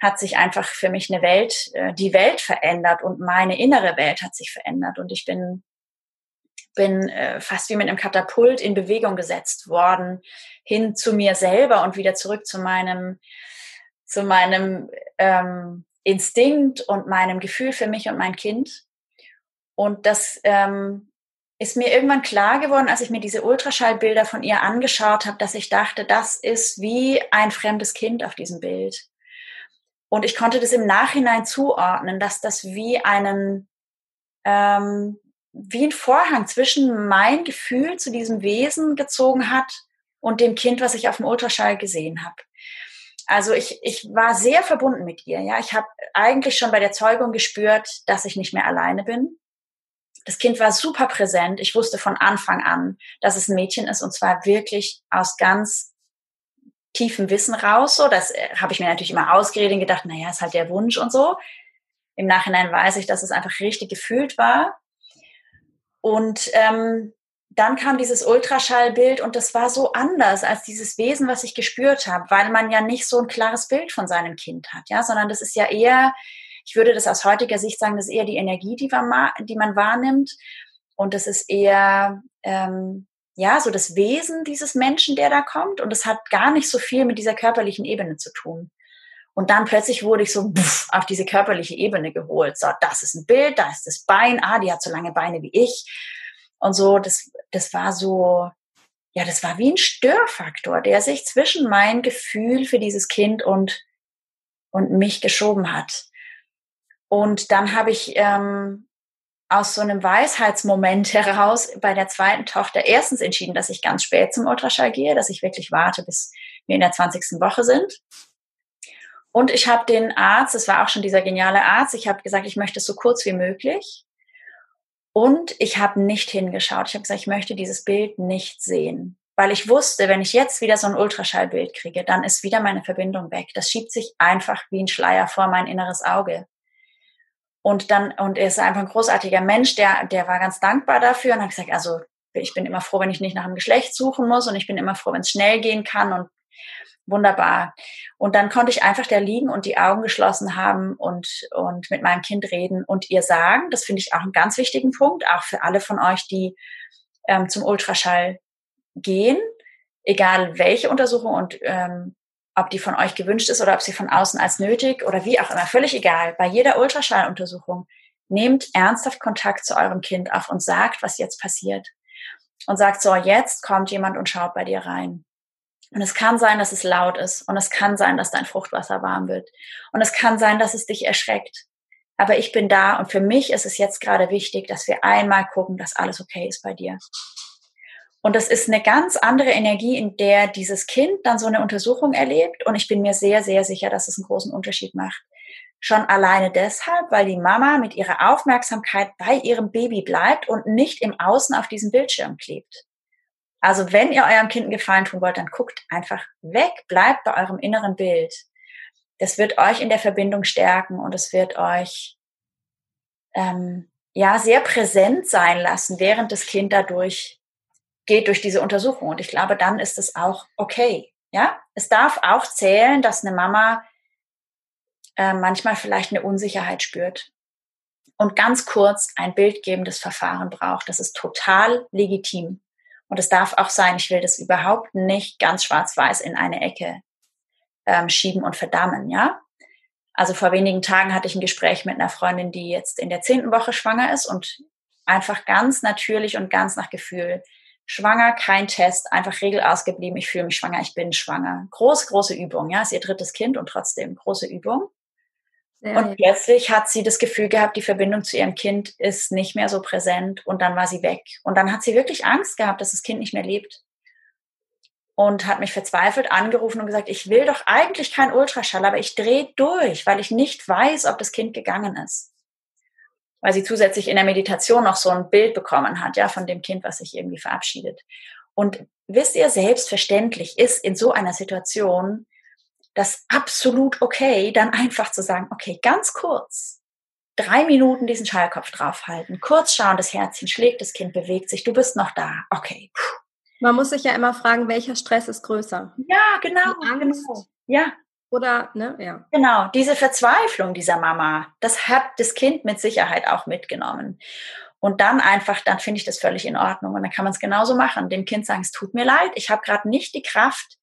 hat sich einfach für mich eine Welt, äh, die Welt verändert und meine innere Welt hat sich verändert und ich bin bin äh, fast wie mit einem Katapult in Bewegung gesetzt worden hin zu mir selber und wieder zurück zu meinem zu meinem ähm, Instinkt und meinem Gefühl für mich und mein Kind und das ähm, ist mir irgendwann klar geworden, als ich mir diese Ultraschallbilder von ihr angeschaut habe, dass ich dachte, das ist wie ein fremdes Kind auf diesem Bild. Und ich konnte das im Nachhinein zuordnen, dass das wie einen, ähm, wie ein Vorhang zwischen mein Gefühl zu diesem Wesen gezogen hat und dem Kind, was ich auf dem Ultraschall gesehen habe. Also ich, ich war sehr verbunden mit ihr. Ja, ich habe eigentlich schon bei der Zeugung gespürt, dass ich nicht mehr alleine bin. Das Kind war super präsent. Ich wusste von Anfang an, dass es ein Mädchen ist und zwar wirklich aus ganz tiefen Wissen raus. So, das äh, habe ich mir natürlich immer ausgeredet und gedacht, naja, ist halt der Wunsch und so. Im Nachhinein weiß ich, dass es einfach richtig gefühlt war. Und ähm, dann kam dieses Ultraschallbild und das war so anders als dieses Wesen, was ich gespürt habe, weil man ja nicht so ein klares Bild von seinem Kind hat, ja, sondern das ist ja eher, ich würde das aus heutiger Sicht sagen, das ist eher die Energie, die man, die man wahrnimmt und das ist eher ähm, ja, so das Wesen dieses Menschen, der da kommt. Und es hat gar nicht so viel mit dieser körperlichen Ebene zu tun. Und dann plötzlich wurde ich so pff, auf diese körperliche Ebene geholt. So, das ist ein Bild, da ist das Bein. Ah, die hat so lange Beine wie ich. Und so, das, das war so, ja, das war wie ein Störfaktor, der sich zwischen mein Gefühl für dieses Kind und, und mich geschoben hat. Und dann habe ich ähm, aus so einem Weisheitsmoment [LAUGHS] heraus bei der zweiten Tochter erstens entschieden, dass ich ganz spät zum Ultraschall gehe, dass ich wirklich warte, bis wir in der 20. Woche sind. Und ich habe den Arzt, das war auch schon dieser geniale Arzt, ich habe gesagt, ich möchte es so kurz wie möglich. Und ich habe nicht hingeschaut. Ich habe gesagt, ich möchte dieses Bild nicht sehen. Weil ich wusste, wenn ich jetzt wieder so ein Ultraschallbild kriege, dann ist wieder meine Verbindung weg. Das schiebt sich einfach wie ein Schleier vor mein inneres Auge. Und dann, und er ist einfach ein großartiger Mensch, der, der war ganz dankbar dafür und hat gesagt, also ich bin immer froh, wenn ich nicht nach einem Geschlecht suchen muss und ich bin immer froh, wenn es schnell gehen kann und wunderbar. Und dann konnte ich einfach da liegen und die Augen geschlossen haben und, und mit meinem Kind reden und ihr sagen, das finde ich auch einen ganz wichtigen Punkt, auch für alle von euch, die ähm, zum Ultraschall gehen, egal welche Untersuchung und ähm, ob die von euch gewünscht ist oder ob sie von außen als nötig oder wie auch immer, völlig egal. Bei jeder Ultraschalluntersuchung nehmt ernsthaft Kontakt zu eurem Kind auf und sagt, was jetzt passiert. Und sagt so, jetzt kommt jemand und schaut bei dir rein. Und es kann sein, dass es laut ist. Und es kann sein, dass dein Fruchtwasser warm wird. Und es kann sein, dass es dich erschreckt. Aber ich bin da und für mich ist es jetzt gerade wichtig, dass wir einmal gucken, dass alles okay ist bei dir. Und das ist eine ganz andere Energie, in der dieses Kind dann so eine Untersuchung erlebt. Und ich bin mir sehr, sehr sicher, dass es einen großen Unterschied macht. Schon alleine deshalb, weil die Mama mit ihrer Aufmerksamkeit bei ihrem Baby bleibt und nicht im Außen auf diesem Bildschirm klebt. Also wenn ihr eurem Kind einen Gefallen tun wollt, dann guckt einfach weg, bleibt bei eurem inneren Bild. Das wird euch in der Verbindung stärken und es wird euch ähm, ja sehr präsent sein lassen, während das Kind dadurch geht durch diese Untersuchung. Und ich glaube, dann ist es auch okay. Ja, es darf auch zählen, dass eine Mama äh, manchmal vielleicht eine Unsicherheit spürt und ganz kurz ein bildgebendes Verfahren braucht. Das ist total legitim. Und es darf auch sein, ich will das überhaupt nicht ganz schwarz-weiß in eine Ecke ähm, schieben und verdammen, ja. Also vor wenigen Tagen hatte ich ein Gespräch mit einer Freundin, die jetzt in der zehnten Woche schwanger ist und einfach ganz natürlich und ganz nach Gefühl schwanger, kein Test, einfach Regel ausgeblieben, ich fühle mich schwanger, ich bin schwanger. Große, große Übung, ja, ist ihr drittes Kind und trotzdem große Übung. Sehr und plötzlich hat sie das Gefühl gehabt, die Verbindung zu ihrem Kind ist nicht mehr so präsent und dann war sie weg. Und dann hat sie wirklich Angst gehabt, dass das Kind nicht mehr lebt. Und hat mich verzweifelt angerufen und gesagt, ich will doch eigentlich kein Ultraschall, aber ich drehe durch, weil ich nicht weiß, ob das Kind gegangen ist weil sie zusätzlich in der Meditation noch so ein Bild bekommen hat, ja, von dem Kind, was sich irgendwie verabschiedet. Und wisst ihr, selbstverständlich ist in so einer Situation das absolut okay, dann einfach zu sagen, okay, ganz kurz, drei Minuten diesen Schallkopf draufhalten, kurz schauen, das Herzchen schlägt, das Kind bewegt sich, du bist noch da, okay. Man muss sich ja immer fragen, welcher Stress ist größer? Ja, genau. Die Angst. Genau. Ja, oder, ne, ja. Genau, diese Verzweiflung dieser Mama, das hat das Kind mit Sicherheit auch mitgenommen. Und dann einfach, dann finde ich das völlig in Ordnung. Und dann kann man es genauso machen. Dem Kind sagen, es tut mir leid, ich habe gerade nicht die Kraft,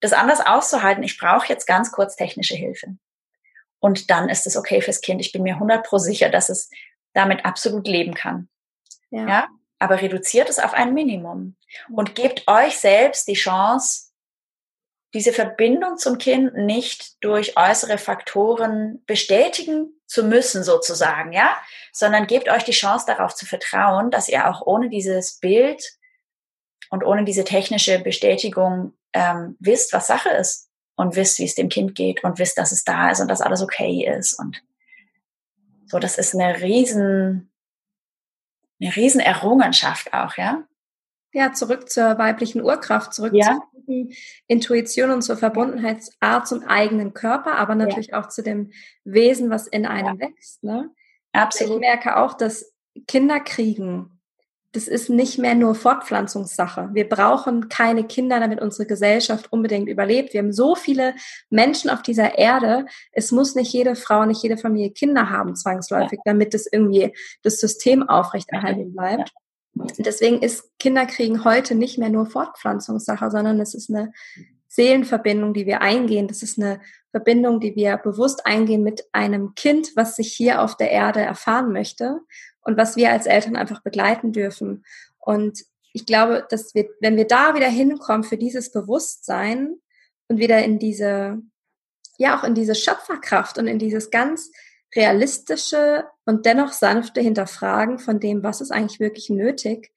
das anders auszuhalten. Ich brauche jetzt ganz kurz technische Hilfe. Und dann ist es okay fürs Kind. Ich bin mir 100 pro sicher, dass es damit absolut leben kann. Ja. ja. Aber reduziert es auf ein Minimum und gebt euch selbst die Chance, diese Verbindung zum Kind nicht durch äußere Faktoren bestätigen zu müssen, sozusagen, ja, sondern gebt euch die Chance darauf zu vertrauen, dass ihr auch ohne dieses Bild und ohne diese technische Bestätigung ähm, wisst, was Sache ist und wisst, wie es dem Kind geht und wisst, dass es da ist und dass alles okay ist und so, das ist eine riesen, eine riesen Errungenschaft auch, ja. Ja, zurück zur weiblichen Urkraft, zurück ja. zur Intuition und zur Verbundenheitsart zum eigenen Körper, aber natürlich ja. auch zu dem Wesen, was in einem ja. wächst. Ne? Absolut. Ich merke auch, dass Kinder kriegen, das ist nicht mehr nur Fortpflanzungssache. Wir brauchen keine Kinder, damit unsere Gesellschaft unbedingt überlebt. Wir haben so viele Menschen auf dieser Erde. Es muss nicht jede Frau, nicht jede Familie Kinder haben, zwangsläufig, ja. damit es irgendwie das System aufrechterhalten bleibt. Deswegen ist Kinderkriegen heute nicht mehr nur Fortpflanzungssache, sondern es ist eine Seelenverbindung, die wir eingehen. Das ist eine Verbindung, die wir bewusst eingehen mit einem Kind, was sich hier auf der Erde erfahren möchte und was wir als Eltern einfach begleiten dürfen. Und ich glaube, dass wir, wenn wir da wieder hinkommen für dieses Bewusstsein und wieder in diese, ja auch in diese Schöpferkraft und in dieses ganz realistische und dennoch sanfte Hinterfragen von dem, was ist eigentlich wirklich nötig,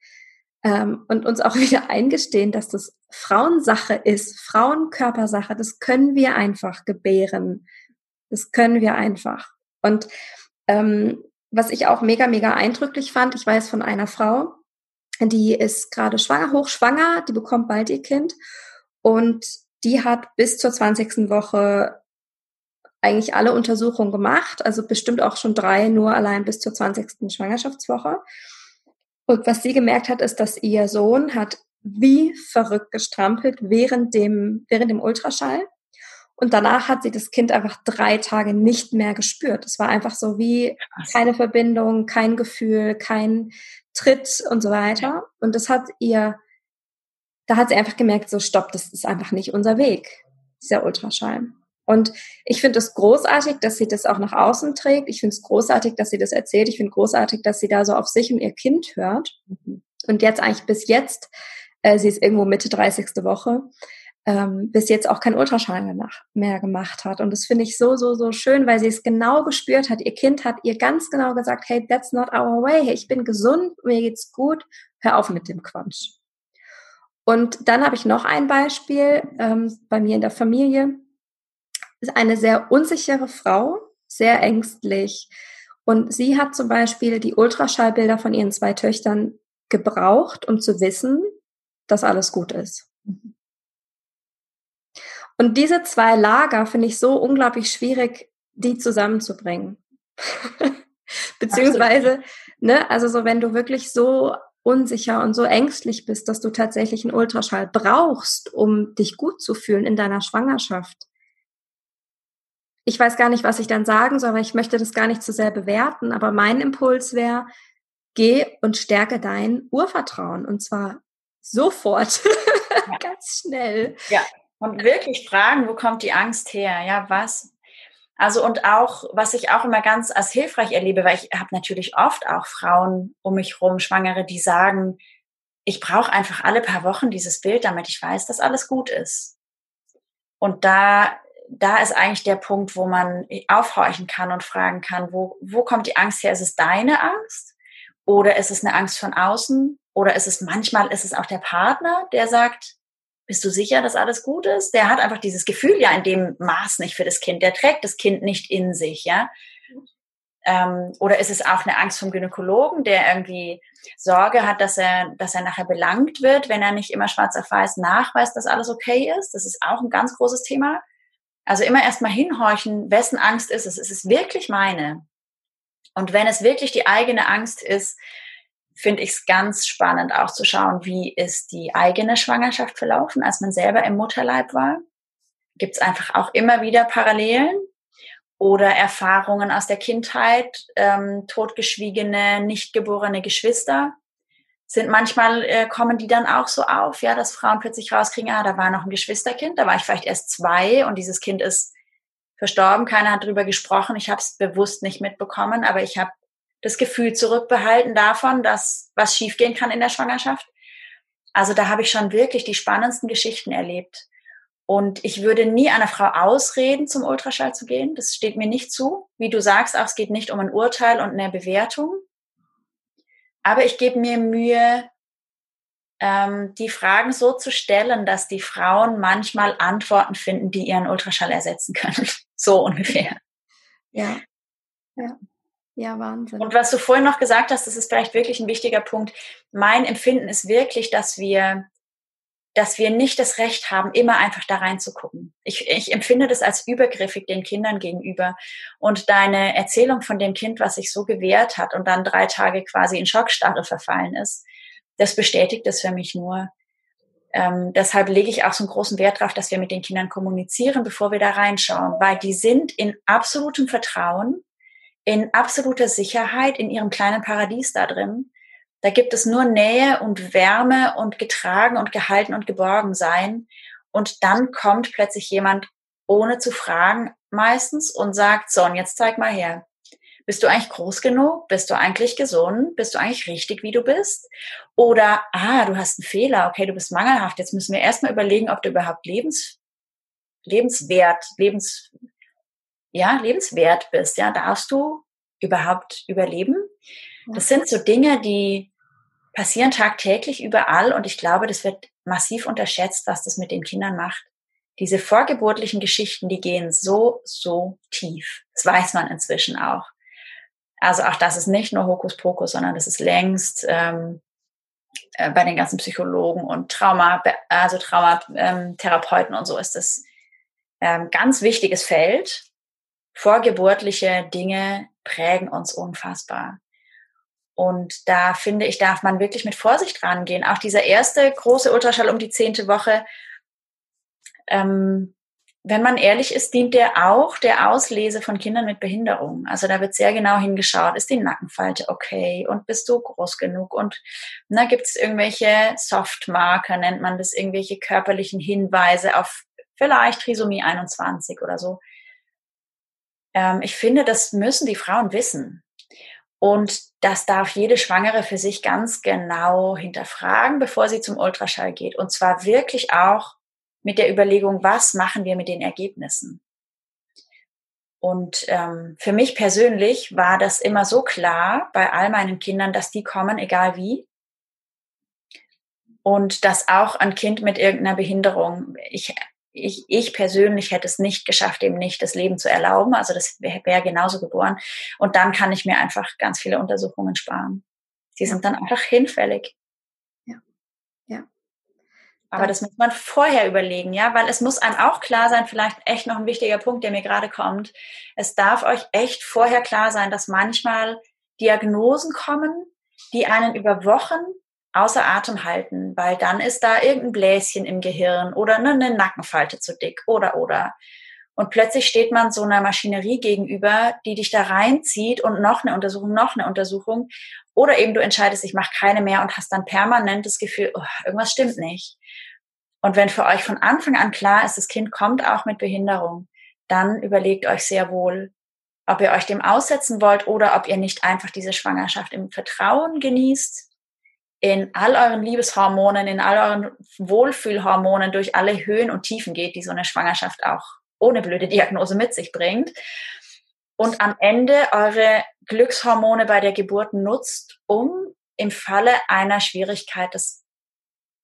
ähm, und uns auch [LAUGHS] wieder eingestehen, dass das Frauensache ist, Frauenkörpersache, das können wir einfach gebären. Das können wir einfach. Und ähm, was ich auch mega, mega eindrücklich fand, ich weiß von einer Frau, die ist gerade schwanger, hochschwanger, die bekommt bald ihr Kind und die hat bis zur 20. Woche eigentlich alle Untersuchungen gemacht, also bestimmt auch schon drei, nur allein bis zur 20. Schwangerschaftswoche. Und was sie gemerkt hat, ist, dass ihr Sohn hat wie verrückt gestrampelt während dem, während dem Ultraschall. Und danach hat sie das Kind einfach drei Tage nicht mehr gespürt. Es war einfach so wie keine Verbindung, kein Gefühl, kein Tritt und so weiter. Und das hat ihr, da hat sie einfach gemerkt, so stopp, das ist einfach nicht unser Weg, dieser Ultraschall. Und ich finde es großartig, dass sie das auch nach außen trägt. Ich finde es großartig, dass sie das erzählt. Ich finde großartig, dass sie da so auf sich und ihr Kind hört. Und jetzt eigentlich bis jetzt, äh, sie ist irgendwo Mitte 30. Woche, ähm, bis jetzt auch kein Ultraschall mehr gemacht hat. Und das finde ich so, so, so schön, weil sie es genau gespürt hat. Ihr Kind hat ihr ganz genau gesagt, hey, that's not our way. Hey, ich bin gesund, mir geht's gut. Hör auf mit dem Quatsch. Und dann habe ich noch ein Beispiel ähm, bei mir in der Familie ist eine sehr unsichere Frau, sehr ängstlich. Und sie hat zum Beispiel die Ultraschallbilder von ihren zwei Töchtern gebraucht, um zu wissen, dass alles gut ist. Und diese zwei Lager finde ich so unglaublich schwierig, die zusammenzubringen. [LAUGHS] Beziehungsweise, ne, also so, wenn du wirklich so unsicher und so ängstlich bist, dass du tatsächlich einen Ultraschall brauchst, um dich gut zu fühlen in deiner Schwangerschaft, ich weiß gar nicht, was ich dann sagen soll, weil ich möchte das gar nicht zu sehr bewerten. Aber mein Impuls wäre, geh und stärke dein Urvertrauen und zwar sofort, [LAUGHS] ja. ganz schnell. Ja, und wirklich fragen, wo kommt die Angst her? Ja, was? Also und auch, was ich auch immer ganz als hilfreich erlebe, weil ich habe natürlich oft auch Frauen um mich rum, Schwangere, die sagen, ich brauche einfach alle paar Wochen dieses Bild, damit ich weiß, dass alles gut ist. Und da da ist eigentlich der Punkt, wo man aufhorchen kann und fragen kann, wo, wo kommt die Angst her? Ist es deine Angst? Oder ist es eine Angst von außen? Oder ist es manchmal, ist es auch der Partner, der sagt, bist du sicher, dass alles gut ist? Der hat einfach dieses Gefühl ja in dem Maß nicht für das Kind. Der trägt das Kind nicht in sich, ja. Ähm, oder ist es auch eine Angst vom Gynäkologen, der irgendwie Sorge hat, dass er, dass er nachher belangt wird, wenn er nicht immer schwarz auf weiß nachweist, dass alles okay ist? Das ist auch ein ganz großes Thema. Also immer erstmal hinhorchen, wessen Angst ist es? Ist es wirklich meine? Und wenn es wirklich die eigene Angst ist, finde ich es ganz spannend auch zu schauen, wie ist die eigene Schwangerschaft verlaufen, als man selber im Mutterleib war. Gibt es einfach auch immer wieder Parallelen oder Erfahrungen aus der Kindheit, ähm, totgeschwiegene, nicht geborene Geschwister sind manchmal äh, kommen die dann auch so auf, ja, dass Frauen plötzlich rauskriegen, ah, da war noch ein Geschwisterkind, da war ich vielleicht erst zwei und dieses Kind ist verstorben, keiner hat darüber gesprochen, ich habe es bewusst nicht mitbekommen, aber ich habe das Gefühl zurückbehalten davon, dass was schiefgehen kann in der Schwangerschaft. Also da habe ich schon wirklich die spannendsten Geschichten erlebt. Und ich würde nie einer Frau ausreden, zum Ultraschall zu gehen. Das steht mir nicht zu. Wie du sagst, auch es geht nicht um ein Urteil und eine Bewertung. Aber ich gebe mir Mühe, ähm, die Fragen so zu stellen, dass die Frauen manchmal Antworten finden, die ihren Ultraschall ersetzen können. [LAUGHS] so ungefähr. Ja. Ja. Ja, Wahnsinn. Und was du vorhin noch gesagt hast, das ist vielleicht wirklich ein wichtiger Punkt. Mein Empfinden ist wirklich, dass wir dass wir nicht das Recht haben, immer einfach da reinzugucken. Ich, ich empfinde das als übergriffig den Kindern gegenüber. Und deine Erzählung von dem Kind, was sich so gewehrt hat und dann drei Tage quasi in Schockstarre verfallen ist, das bestätigt das für mich nur. Ähm, deshalb lege ich auch so einen großen Wert darauf, dass wir mit den Kindern kommunizieren, bevor wir da reinschauen, weil die sind in absolutem Vertrauen, in absoluter Sicherheit in ihrem kleinen Paradies da drin da gibt es nur Nähe und Wärme und getragen und gehalten und geborgen sein. Und dann kommt plötzlich jemand ohne zu fragen meistens und sagt, so, und jetzt zeig mal her. Bist du eigentlich groß genug? Bist du eigentlich gesund? Bist du eigentlich richtig, wie du bist? Oder, ah, du hast einen Fehler, okay, du bist mangelhaft. Jetzt müssen wir erstmal überlegen, ob du überhaupt lebens, lebenswert, lebens, ja, lebenswert bist. Ja, darfst du überhaupt überleben? Das sind so Dinge, die passieren tagtäglich überall und ich glaube, das wird massiv unterschätzt, was das mit den Kindern macht. Diese vorgeburtlichen Geschichten, die gehen so, so tief. Das weiß man inzwischen auch. Also auch das ist nicht nur Hokuspokus, sondern das ist längst ähm, äh, bei den ganzen Psychologen und Trauma, also Traumatherapeuten und so ist das ähm, ganz wichtiges Feld. Vorgeburtliche Dinge prägen uns unfassbar. Und da finde ich, darf man wirklich mit Vorsicht rangehen. Auch dieser erste große Ultraschall um die zehnte Woche, ähm, wenn man ehrlich ist, dient der auch der Auslese von Kindern mit Behinderung. Also da wird sehr genau hingeschaut, ist die Nackenfalte okay und bist du groß genug und na, gibt es irgendwelche Softmarker, nennt man das, irgendwelche körperlichen Hinweise auf vielleicht Trisomie 21 oder so. Ähm, ich finde, das müssen die Frauen wissen. Und das darf jede Schwangere für sich ganz genau hinterfragen, bevor sie zum Ultraschall geht. Und zwar wirklich auch mit der Überlegung, was machen wir mit den Ergebnissen? Und ähm, für mich persönlich war das immer so klar bei all meinen Kindern, dass die kommen, egal wie. Und dass auch ein Kind mit irgendeiner Behinderung, ich, ich, ich persönlich hätte es nicht geschafft, dem nicht das Leben zu erlauben. Also das wäre wär genauso geboren. Und dann kann ich mir einfach ganz viele Untersuchungen sparen. Sie sind dann einfach hinfällig. Aber das muss man vorher überlegen, ja, weil es muss einem auch klar sein, vielleicht echt noch ein wichtiger Punkt, der mir gerade kommt. Es darf euch echt vorher klar sein, dass manchmal Diagnosen kommen, die einen über Wochen außer Atem halten, weil dann ist da irgendein Bläschen im Gehirn oder eine Nackenfalte zu dick oder oder. Und plötzlich steht man so einer Maschinerie gegenüber, die dich da reinzieht und noch eine Untersuchung, noch eine Untersuchung. Oder eben du entscheidest, ich mache keine mehr und hast dann permanent das Gefühl, oh, irgendwas stimmt nicht. Und wenn für euch von Anfang an klar ist, das Kind kommt auch mit Behinderung, dann überlegt euch sehr wohl, ob ihr euch dem aussetzen wollt oder ob ihr nicht einfach diese Schwangerschaft im Vertrauen genießt, in all euren Liebeshormonen, in all euren Wohlfühlhormonen durch alle Höhen und Tiefen geht, die so eine Schwangerschaft auch ohne blöde Diagnose mit sich bringt. Und am Ende eure Glückshormone bei der Geburt nutzt, um im Falle einer Schwierigkeit das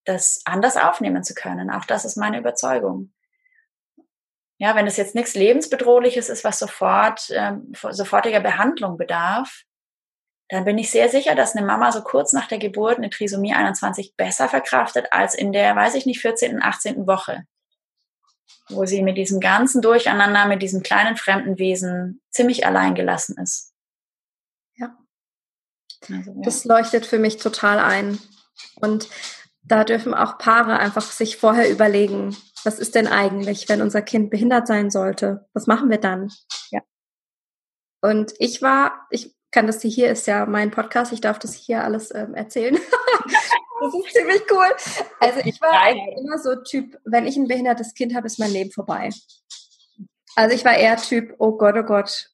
das anders aufnehmen zu können. Auch das ist meine Überzeugung. Ja, wenn es jetzt nichts lebensbedrohliches ist, was sofort ähm, sofortiger Behandlung bedarf, dann bin ich sehr sicher, dass eine Mama so kurz nach der Geburt eine Trisomie 21 besser verkraftet als in der, weiß ich nicht, 14., 18. Woche, wo sie mit diesem ganzen Durcheinander, mit diesem kleinen fremden Wesen ziemlich allein gelassen ist. Ja. Also, ja. Das leuchtet für mich total ein. Und da dürfen auch Paare einfach sich vorher überlegen, was ist denn eigentlich, wenn unser Kind behindert sein sollte? Was machen wir dann? Ja. Und ich war, ich kann das hier ist ja mein Podcast, ich darf das hier alles ähm, erzählen. [LAUGHS] das ist ziemlich cool. Also ich war immer so Typ, wenn ich ein behindertes Kind habe, ist mein Leben vorbei. Also ich war eher Typ, oh Gott, oh Gott,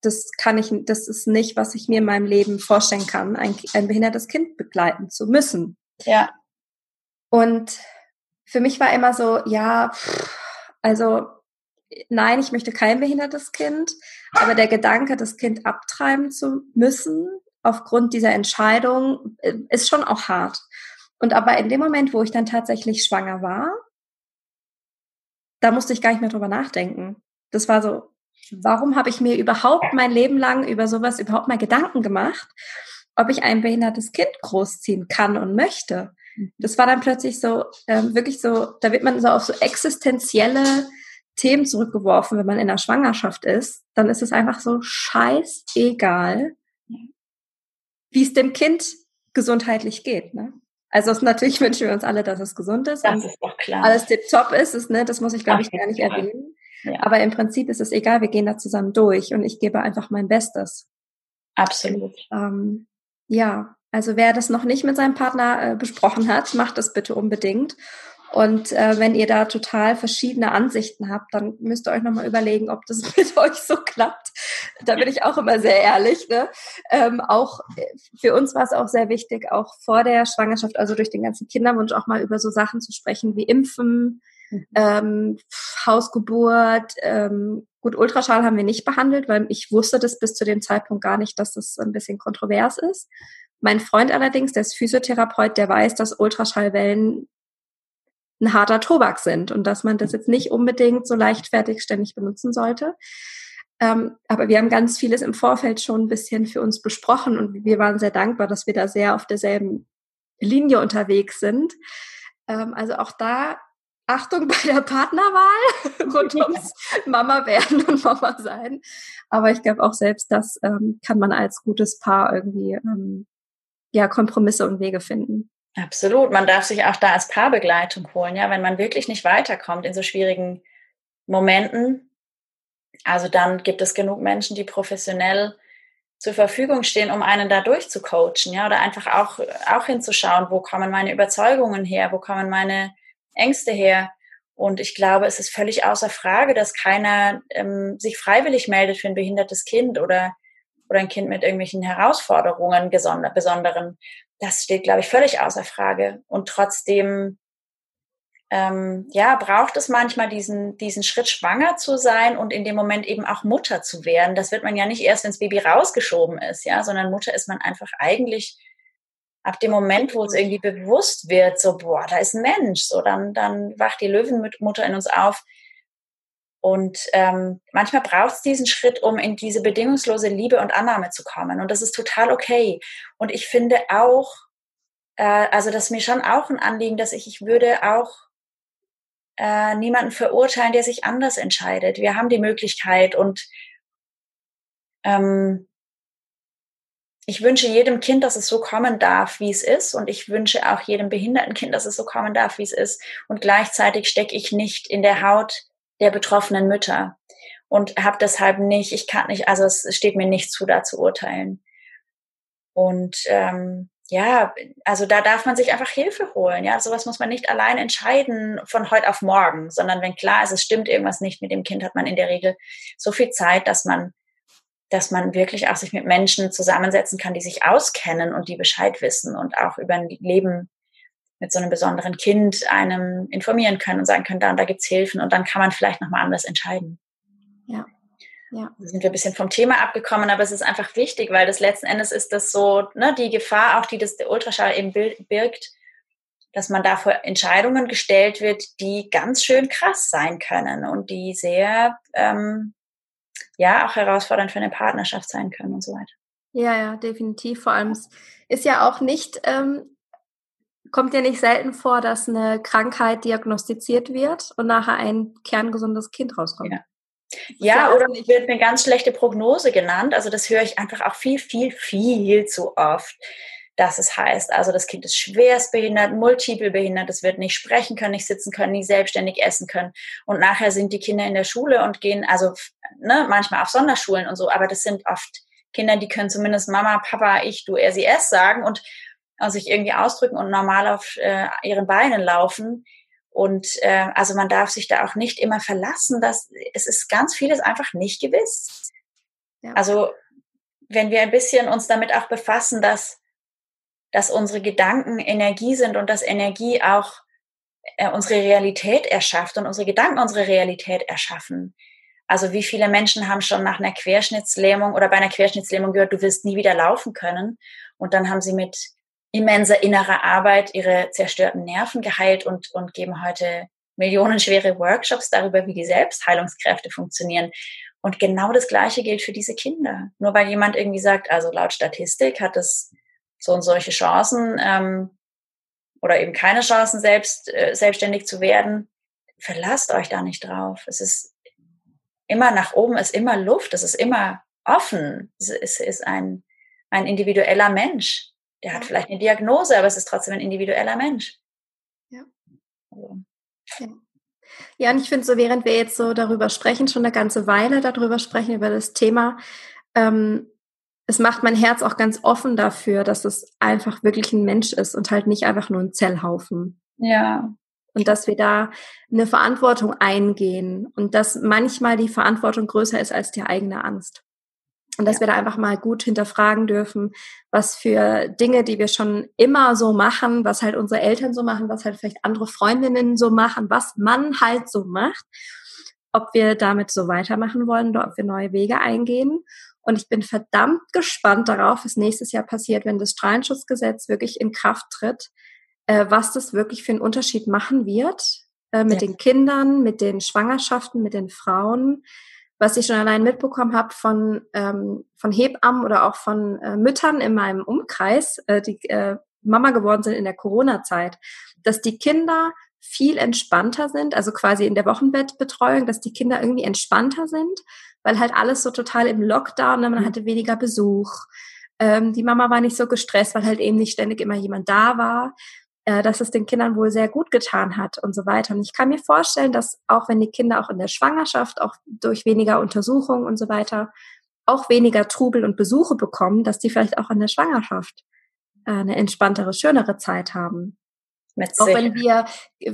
das kann ich, das ist nicht, was ich mir in meinem Leben vorstellen kann, ein, ein behindertes Kind begleiten zu müssen. Ja. Und für mich war immer so, ja, also nein, ich möchte kein behindertes Kind, aber der Gedanke, das Kind abtreiben zu müssen, aufgrund dieser Entscheidung, äh, ist schon auch hart. Und aber in dem Moment, wo ich dann tatsächlich schwanger war, da musste ich gar nicht mehr drüber nachdenken. Das war so, warum habe ich mir überhaupt mein Leben lang über sowas überhaupt mal Gedanken gemacht, ob ich ein behindertes Kind großziehen kann und möchte? Das war dann plötzlich so, ähm, wirklich so, da wird man so auf so existenzielle Themen zurückgeworfen, wenn man in der Schwangerschaft ist. Dann ist es einfach so scheißegal, wie es dem Kind gesundheitlich geht. Ne? Also natürlich [LAUGHS] wünschen wir uns alle, dass es gesund ist. Das ist doch klar. Alles top ist es, ne? Das muss ich, glaube ich, gar nicht erwähnen. Ja. Aber im Prinzip ist es egal, wir gehen da zusammen durch und ich gebe einfach mein Bestes. Absolut. Ähm, ja, also wer das noch nicht mit seinem Partner äh, besprochen hat, macht das bitte unbedingt. Und äh, wenn ihr da total verschiedene Ansichten habt, dann müsst ihr euch nochmal überlegen, ob das [LAUGHS] mit euch so klappt. Da bin ich auch immer sehr ehrlich. Ne? Ähm, auch äh, für uns war es auch sehr wichtig, auch vor der Schwangerschaft, also durch den ganzen Kinderwunsch, auch mal über so Sachen zu sprechen wie Impfen, mhm. ähm, Hausgeburt. Ähm, gut, Ultraschall haben wir nicht behandelt, weil ich wusste das bis zu dem Zeitpunkt gar nicht, dass das ein bisschen kontrovers ist. Mein Freund allerdings, der ist Physiotherapeut, der weiß, dass Ultraschallwellen ein harter Tobak sind und dass man das jetzt nicht unbedingt so leichtfertig ständig benutzen sollte. Ähm, aber wir haben ganz vieles im Vorfeld schon ein bisschen für uns besprochen und wir waren sehr dankbar, dass wir da sehr auf derselben Linie unterwegs sind. Ähm, also auch da Achtung [LAUGHS] bei der Partnerwahl rund ums [LAUGHS] Mama werden und Mama sein. Aber ich glaube auch selbst das ähm, kann man als gutes Paar irgendwie ähm, ja, Kompromisse und Wege finden. Absolut. Man darf sich auch da als Paarbegleitung holen, ja, wenn man wirklich nicht weiterkommt in so schwierigen Momenten. Also dann gibt es genug Menschen, die professionell zur Verfügung stehen, um einen da durchzucoachen, ja, oder einfach auch, auch hinzuschauen, wo kommen meine Überzeugungen her, wo kommen meine Ängste her. Und ich glaube, es ist völlig außer Frage, dass keiner ähm, sich freiwillig meldet für ein behindertes Kind oder oder ein Kind mit irgendwelchen Herausforderungen besonderen, das steht, glaube ich, völlig außer Frage. Und trotzdem, ähm, ja, braucht es manchmal diesen, diesen Schritt, schwanger zu sein und in dem Moment eben auch Mutter zu werden. Das wird man ja nicht erst, wenn das Baby rausgeschoben ist, ja, sondern Mutter ist man einfach eigentlich ab dem Moment, wo es irgendwie bewusst wird, so, boah, da ist ein Mensch, so, dann, dann wacht die Löwenmutter in uns auf und ähm, manchmal braucht es diesen Schritt, um in diese bedingungslose Liebe und Annahme zu kommen. Und das ist total okay. Und ich finde auch, äh, also das ist mir schon auch ein Anliegen, dass ich, ich würde auch äh, niemanden verurteilen, der sich anders entscheidet. Wir haben die Möglichkeit und ähm, ich wünsche jedem Kind, dass es so kommen darf, wie es ist. Und ich wünsche auch jedem behinderten Kind, dass es so kommen darf, wie es ist. Und gleichzeitig stecke ich nicht in der Haut der betroffenen Mütter und habe deshalb nicht, ich kann nicht, also es steht mir nicht zu, da zu urteilen. Und ähm, ja, also da darf man sich einfach Hilfe holen. Ja, sowas muss man nicht allein entscheiden von heute auf morgen, sondern wenn klar ist, es stimmt irgendwas nicht mit dem Kind, hat man in der Regel so viel Zeit, dass man, dass man wirklich auch sich mit Menschen zusammensetzen kann, die sich auskennen und die Bescheid wissen und auch über ein Leben mit so einem besonderen Kind einem informieren können und sagen können, da und da gibt's Hilfen und dann kann man vielleicht nochmal anders entscheiden. Ja. Ja. Da sind wir ein bisschen vom Thema abgekommen, aber es ist einfach wichtig, weil das letzten Endes ist das so, ne, die Gefahr auch, die das der Ultraschall eben birgt, dass man da vor Entscheidungen gestellt wird, die ganz schön krass sein können und die sehr, ähm, ja, auch herausfordernd für eine Partnerschaft sein können und so weiter. Ja, ja, definitiv. Vor allem ist ja auch nicht ähm, kommt dir nicht selten vor, dass eine Krankheit diagnostiziert wird und nachher ein kerngesundes Kind rauskommt. Ja. Ja, ja, oder es wird eine ganz schlechte Prognose genannt. Also das höre ich einfach auch viel, viel, viel zu oft, dass es heißt, also das Kind ist schwerst behindert, multiple behindert, es wird nicht sprechen können, nicht sitzen können, nicht selbstständig essen können. Und nachher sind die Kinder in der Schule und gehen, also ne, manchmal auf Sonderschulen und so, aber das sind oft Kinder, die können zumindest Mama, Papa, ich, du, er, sie, es sagen und sich irgendwie ausdrücken und normal auf äh, ihren Beinen laufen. Und äh, also man darf sich da auch nicht immer verlassen, dass es ist ganz vieles einfach nicht gewiss. Ja. Also wenn wir ein bisschen uns damit auch befassen, dass, dass unsere Gedanken Energie sind und dass Energie auch äh, unsere Realität erschafft und unsere Gedanken unsere Realität erschaffen. Also wie viele Menschen haben schon nach einer Querschnittslähmung oder bei einer Querschnittslähmung gehört, du wirst nie wieder laufen können. Und dann haben sie mit immenser innerer Arbeit ihre zerstörten Nerven geheilt und, und geben heute millionenschwere Workshops darüber, wie die Selbstheilungskräfte funktionieren. Und genau das Gleiche gilt für diese Kinder. Nur weil jemand irgendwie sagt, also laut Statistik hat es so und solche Chancen ähm, oder eben keine Chancen, selbst äh, selbstständig zu werden, verlasst euch da nicht drauf. Es ist immer nach oben, es ist immer Luft, es ist immer offen. Es ist, ist ein, ein individueller Mensch. Der hat vielleicht eine Diagnose, aber es ist trotzdem ein individueller Mensch. Ja. Also. Ja. Ja, und ich finde so, während wir jetzt so darüber sprechen, schon eine ganze Weile darüber sprechen, über das Thema, ähm, es macht mein Herz auch ganz offen dafür, dass es einfach wirklich ein Mensch ist und halt nicht einfach nur ein Zellhaufen. Ja. und dass wir da eine Verantwortung eingehen und dass manchmal die Verantwortung größer ist als die eigene Angst. Und dass ja. wir da einfach mal gut hinterfragen dürfen, was für Dinge, die wir schon immer so machen, was halt unsere Eltern so machen, was halt vielleicht andere Freundinnen so machen, was man halt so macht, ob wir damit so weitermachen wollen oder ob wir neue Wege eingehen. Und ich bin verdammt gespannt darauf, was nächstes Jahr passiert, wenn das Strahlenschutzgesetz wirklich in Kraft tritt, äh, was das wirklich für einen Unterschied machen wird äh, mit ja. den Kindern, mit den Schwangerschaften, mit den Frauen was ich schon allein mitbekommen habe von, ähm, von Hebammen oder auch von äh, Müttern in meinem Umkreis, äh, die äh, Mama geworden sind in der Corona-Zeit, dass die Kinder viel entspannter sind, also quasi in der Wochenbettbetreuung, dass die Kinder irgendwie entspannter sind, weil halt alles so total im Lockdown, ne, man mhm. hatte weniger Besuch. Ähm, die Mama war nicht so gestresst, weil halt eben nicht ständig immer jemand da war äh, dass es den Kindern wohl sehr gut getan hat und so weiter. Und ich kann mir vorstellen, dass auch wenn die Kinder auch in der Schwangerschaft, auch durch weniger Untersuchungen und so weiter, auch weniger Trubel und Besuche bekommen, dass die vielleicht auch in der Schwangerschaft äh, eine entspanntere, schönere Zeit haben. Auch wenn wir,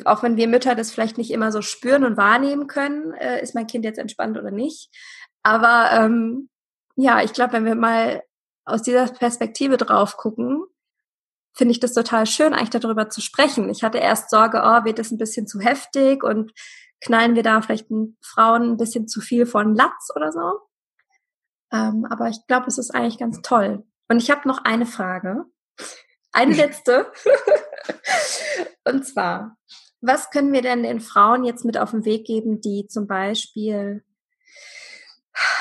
auch wenn wir Mütter das vielleicht nicht immer so spüren und wahrnehmen können, äh, ist mein Kind jetzt entspannt oder nicht. Aber ähm, ja, ich glaube, wenn wir mal aus dieser Perspektive drauf gucken, finde ich das total schön, eigentlich darüber zu sprechen. Ich hatte erst Sorge, oh, wird das ein bisschen zu heftig und knallen wir da vielleicht Frauen ein bisschen zu viel von Latz oder so. Ähm, aber ich glaube, es ist eigentlich ganz toll. Und ich habe noch eine Frage. Eine letzte. [LAUGHS] und zwar, was können wir denn den Frauen jetzt mit auf den Weg geben, die zum Beispiel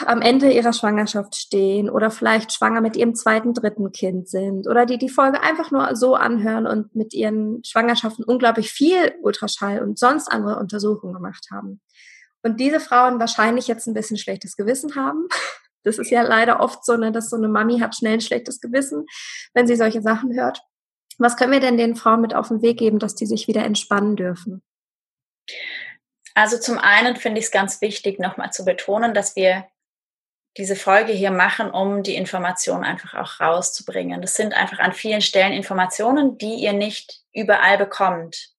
am Ende ihrer Schwangerschaft stehen oder vielleicht schwanger mit ihrem zweiten, dritten Kind sind oder die die Folge einfach nur so anhören und mit ihren Schwangerschaften unglaublich viel Ultraschall und sonst andere Untersuchungen gemacht haben. Und diese Frauen wahrscheinlich jetzt ein bisschen schlechtes Gewissen haben. [LAUGHS] Das ist ja leider oft so, ne, dass so eine Mami hat schnell ein schlechtes Gewissen, wenn sie solche Sachen hört. Was können wir denn den Frauen mit auf den Weg geben, dass die sich wieder entspannen dürfen? Also zum einen finde ich es ganz wichtig, nochmal zu betonen, dass wir diese Folge hier machen, um die Informationen einfach auch rauszubringen. Das sind einfach an vielen Stellen Informationen, die ihr nicht überall bekommt.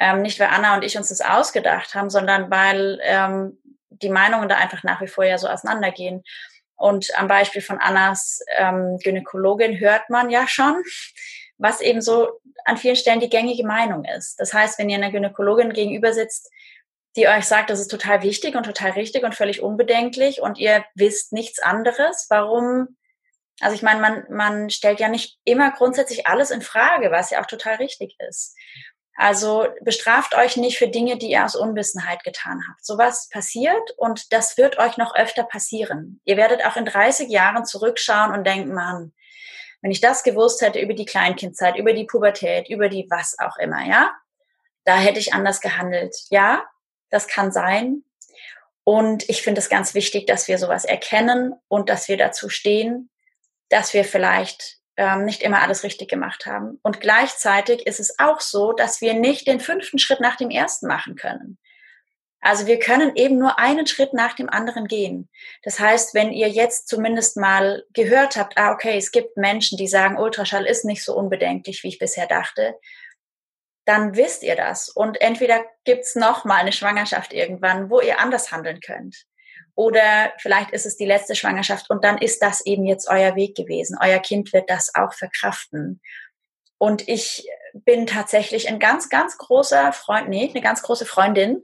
Ähm, nicht weil Anna und ich uns das ausgedacht haben, sondern weil ähm, die Meinungen da einfach nach wie vor ja so auseinandergehen. Und am Beispiel von Annas ähm, Gynäkologin hört man ja schon, was eben so an vielen Stellen die gängige Meinung ist. Das heißt, wenn ihr einer Gynäkologin gegenüber sitzt, die euch sagt, das ist total wichtig und total richtig und völlig unbedenklich und ihr wisst nichts anderes. Warum? Also ich meine, man, man stellt ja nicht immer grundsätzlich alles in Frage, was ja auch total richtig ist. Also bestraft euch nicht für Dinge, die ihr aus Unwissenheit getan habt. Sowas passiert und das wird euch noch öfter passieren. Ihr werdet auch in 30 Jahren zurückschauen und denken, Mann, wenn ich das gewusst hätte über die Kleinkindzeit, über die Pubertät, über die was auch immer, ja, da hätte ich anders gehandelt. Ja, das kann sein. Und ich finde es ganz wichtig, dass wir sowas erkennen und dass wir dazu stehen, dass wir vielleicht ähm, nicht immer alles richtig gemacht haben. Und gleichzeitig ist es auch so, dass wir nicht den fünften Schritt nach dem ersten machen können. Also wir können eben nur einen Schritt nach dem anderen gehen. Das heißt, wenn ihr jetzt zumindest mal gehört habt, ah, okay, es gibt Menschen, die sagen, Ultraschall ist nicht so unbedenklich, wie ich bisher dachte, dann wisst ihr das. Und entweder gibt's noch mal eine Schwangerschaft irgendwann, wo ihr anders handeln könnt. Oder vielleicht ist es die letzte Schwangerschaft und dann ist das eben jetzt euer Weg gewesen. Euer Kind wird das auch verkraften. Und ich bin tatsächlich ein ganz, ganz großer Freund, nee, eine ganz große Freundin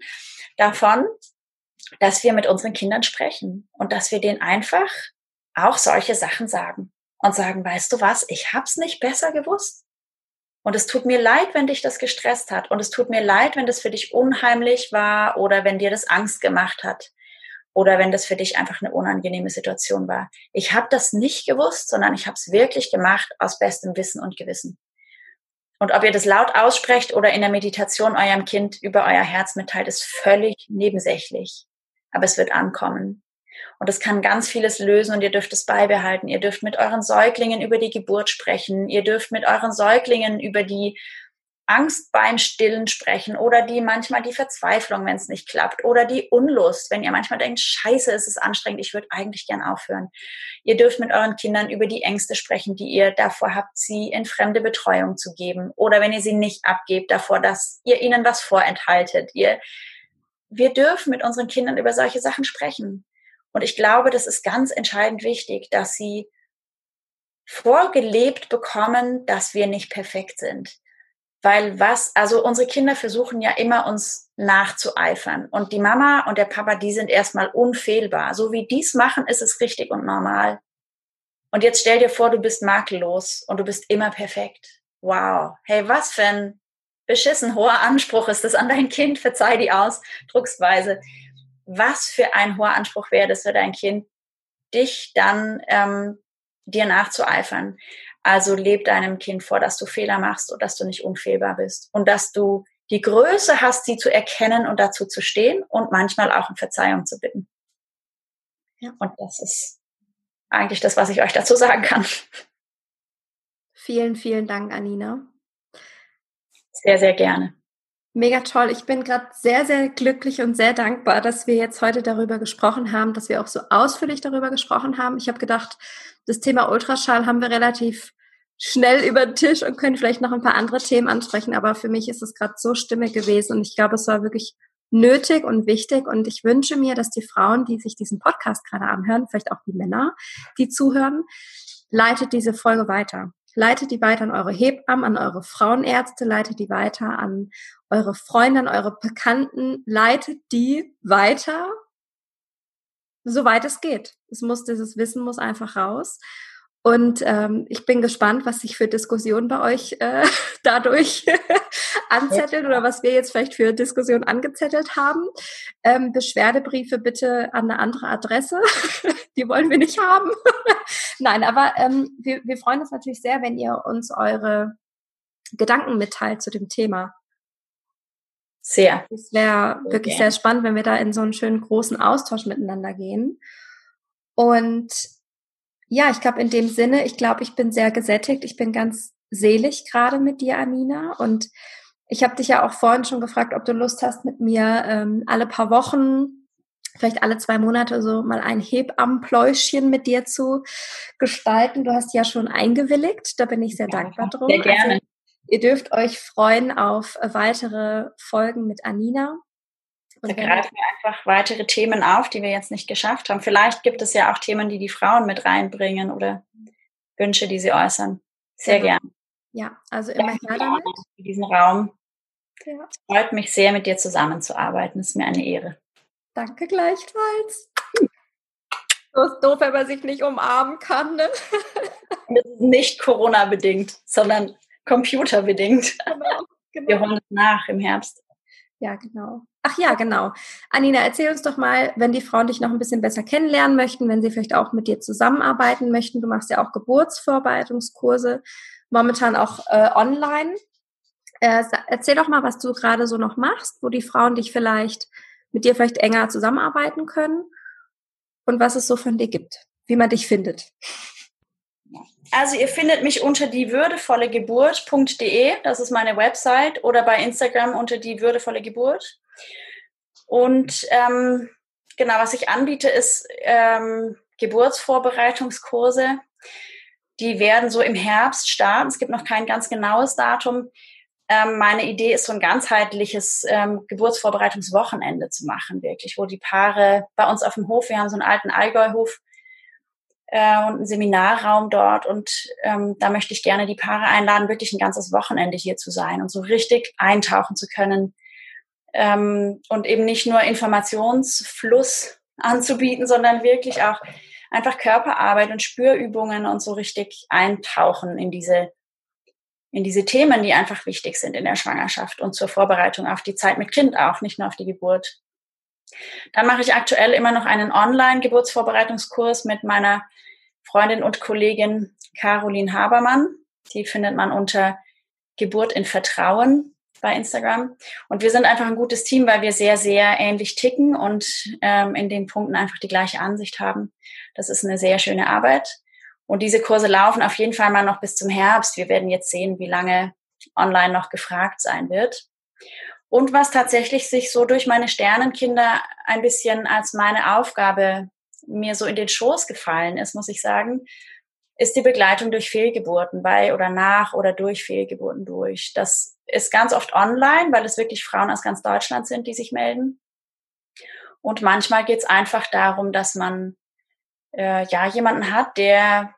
davon, dass wir mit unseren Kindern sprechen und dass wir denen einfach auch solche Sachen sagen und sagen, weißt du was, ich hab's nicht besser gewusst. Und es tut mir leid, wenn dich das gestresst hat. Und es tut mir leid, wenn das für dich unheimlich war oder wenn dir das Angst gemacht hat. Oder wenn das für dich einfach eine unangenehme Situation war. Ich habe das nicht gewusst, sondern ich habe es wirklich gemacht aus bestem Wissen und Gewissen. Und ob ihr das laut aussprecht oder in der Meditation eurem Kind über euer Herz mitteilt, ist völlig nebensächlich. Aber es wird ankommen. Und es kann ganz vieles lösen und ihr dürft es beibehalten. Ihr dürft mit euren Säuglingen über die Geburt sprechen. Ihr dürft mit euren Säuglingen über die Angst beim Stillen sprechen oder die manchmal die Verzweiflung, wenn es nicht klappt oder die Unlust, wenn ihr manchmal denkt, scheiße, es ist anstrengend, ich würde eigentlich gern aufhören. Ihr dürft mit euren Kindern über die Ängste sprechen, die ihr davor habt, sie in fremde Betreuung zu geben oder wenn ihr sie nicht abgebt, davor, dass ihr ihnen was vorenthaltet. Ihr, wir dürfen mit unseren Kindern über solche Sachen sprechen. Und ich glaube, das ist ganz entscheidend wichtig, dass sie vorgelebt bekommen, dass wir nicht perfekt sind. Weil was, also unsere Kinder versuchen ja immer uns nachzueifern. Und die Mama und der Papa, die sind erstmal unfehlbar. So wie dies machen, ist es richtig und normal. Und jetzt stell dir vor, du bist makellos und du bist immer perfekt. Wow. Hey, was für ein beschissen hoher Anspruch ist das an dein Kind? Verzeih die Ausdrucksweise. Was für ein hoher Anspruch wäre das für dein Kind, dich dann ähm, dir nachzueifern. Also leb deinem Kind vor, dass du Fehler machst und dass du nicht unfehlbar bist und dass du die Größe hast, sie zu erkennen und dazu zu stehen und manchmal auch um Verzeihung zu bitten. Ja. Und das ist eigentlich das, was ich euch dazu sagen kann. Vielen, vielen Dank, Anina. Sehr, sehr gerne. Mega toll. Ich bin gerade sehr, sehr glücklich und sehr dankbar, dass wir jetzt heute darüber gesprochen haben, dass wir auch so ausführlich darüber gesprochen haben. Ich habe gedacht, das Thema Ultraschall haben wir relativ schnell über den Tisch und können vielleicht noch ein paar andere Themen ansprechen. Aber für mich ist es gerade so stimmig gewesen und ich glaube, es war wirklich nötig und wichtig. Und ich wünsche mir, dass die Frauen, die sich diesen Podcast gerade anhören, vielleicht auch die Männer, die zuhören, leitet diese Folge weiter. Leitet die weiter an eure Hebammen, an eure Frauenärzte, leitet die weiter an eure Freunde, an eure Bekannten, leitet die weiter, soweit es geht. Es muss, dieses Wissen muss einfach raus. Und ähm, ich bin gespannt, was sich für Diskussionen bei euch äh, [LAUGHS] dadurch anzettelt oder was wir jetzt vielleicht für Diskussionen angezettelt haben. Ähm, Beschwerdebriefe bitte an eine andere Adresse. [LAUGHS] Die wollen wir nicht haben. [LAUGHS] Nein, aber ähm, wir, wir freuen uns natürlich sehr, wenn ihr uns eure Gedanken mitteilt zu dem Thema. Sehr. Es wäre wirklich sehr spannend, wenn wir da in so einen schönen großen Austausch miteinander gehen. Und ja, ich glaube in dem Sinne, ich glaube, ich bin sehr gesättigt. Ich bin ganz selig gerade mit dir, Amina. Und ich habe dich ja auch vorhin schon gefragt, ob du Lust hast, mit mir ähm, alle paar Wochen, vielleicht alle zwei Monate so mal ein Hebammenpläuschchen mit dir zu gestalten. Du hast ja schon eingewilligt. Da bin ich sehr ja, dankbar drum. Sehr gerne. Also, ihr dürft euch freuen auf weitere Folgen mit Anina. Und da greifen wir einfach weitere Themen auf, die wir jetzt nicht geschafft haben. Vielleicht gibt es ja auch Themen, die die Frauen mit reinbringen oder Wünsche, die sie äußern. Sehr genau. gern. Ja, also immer Danke her damit. Für diesen Raum. Ja. Es freut mich sehr, mit dir zusammenzuarbeiten. Es ist mir eine Ehre. Danke gleichfalls. So ist doof, wenn man sich nicht umarmen kann. Ne? Das ist nicht Corona-bedingt, sondern computerbedingt. Genau, [LAUGHS] genau. Wir holen es nach im Herbst. Ja, genau. Ach ja, genau. Anina, erzähl uns doch mal, wenn die Frauen dich noch ein bisschen besser kennenlernen möchten, wenn sie vielleicht auch mit dir zusammenarbeiten möchten. Du machst ja auch Geburtsvorbereitungskurse, momentan auch äh, online. Äh, erzähl doch mal, was du gerade so noch machst, wo die Frauen dich vielleicht mit dir vielleicht enger zusammenarbeiten können und was es so von dir gibt, wie man dich findet. Also ihr findet mich unter die würdevolle Geburt.de, das ist meine Website, oder bei Instagram unter die würdevolle Geburt. Und ähm, genau, was ich anbiete, ist ähm, Geburtsvorbereitungskurse. Die werden so im Herbst starten. Es gibt noch kein ganz genaues Datum. Ähm, meine Idee ist, so ein ganzheitliches ähm, Geburtsvorbereitungswochenende zu machen, wirklich, wo die Paare bei uns auf dem Hof, wir haben so einen alten Allgäuhof, äh, und einen Seminarraum dort. Und ähm, da möchte ich gerne die Paare einladen, wirklich ein ganzes Wochenende hier zu sein und so richtig eintauchen zu können. Ähm, und eben nicht nur Informationsfluss anzubieten, sondern wirklich auch einfach Körperarbeit und Spürübungen und so richtig eintauchen in diese in diese Themen, die einfach wichtig sind in der Schwangerschaft und zur Vorbereitung auf die Zeit mit Kind auch, nicht nur auf die Geburt. Dann mache ich aktuell immer noch einen Online-Geburtsvorbereitungskurs mit meiner Freundin und Kollegin Caroline Habermann. Die findet man unter Geburt in Vertrauen bei Instagram. Und wir sind einfach ein gutes Team, weil wir sehr, sehr ähnlich ticken und ähm, in den Punkten einfach die gleiche Ansicht haben. Das ist eine sehr schöne Arbeit. Und diese Kurse laufen auf jeden Fall mal noch bis zum Herbst. Wir werden jetzt sehen, wie lange online noch gefragt sein wird. Und was tatsächlich sich so durch meine Sternenkinder ein bisschen als meine Aufgabe mir so in den Schoß gefallen ist, muss ich sagen, ist die Begleitung durch Fehlgeburten bei oder nach oder durch Fehlgeburten durch. Das ist ganz oft online, weil es wirklich Frauen aus ganz Deutschland sind, die sich melden. Und manchmal geht es einfach darum, dass man äh, ja jemanden hat, der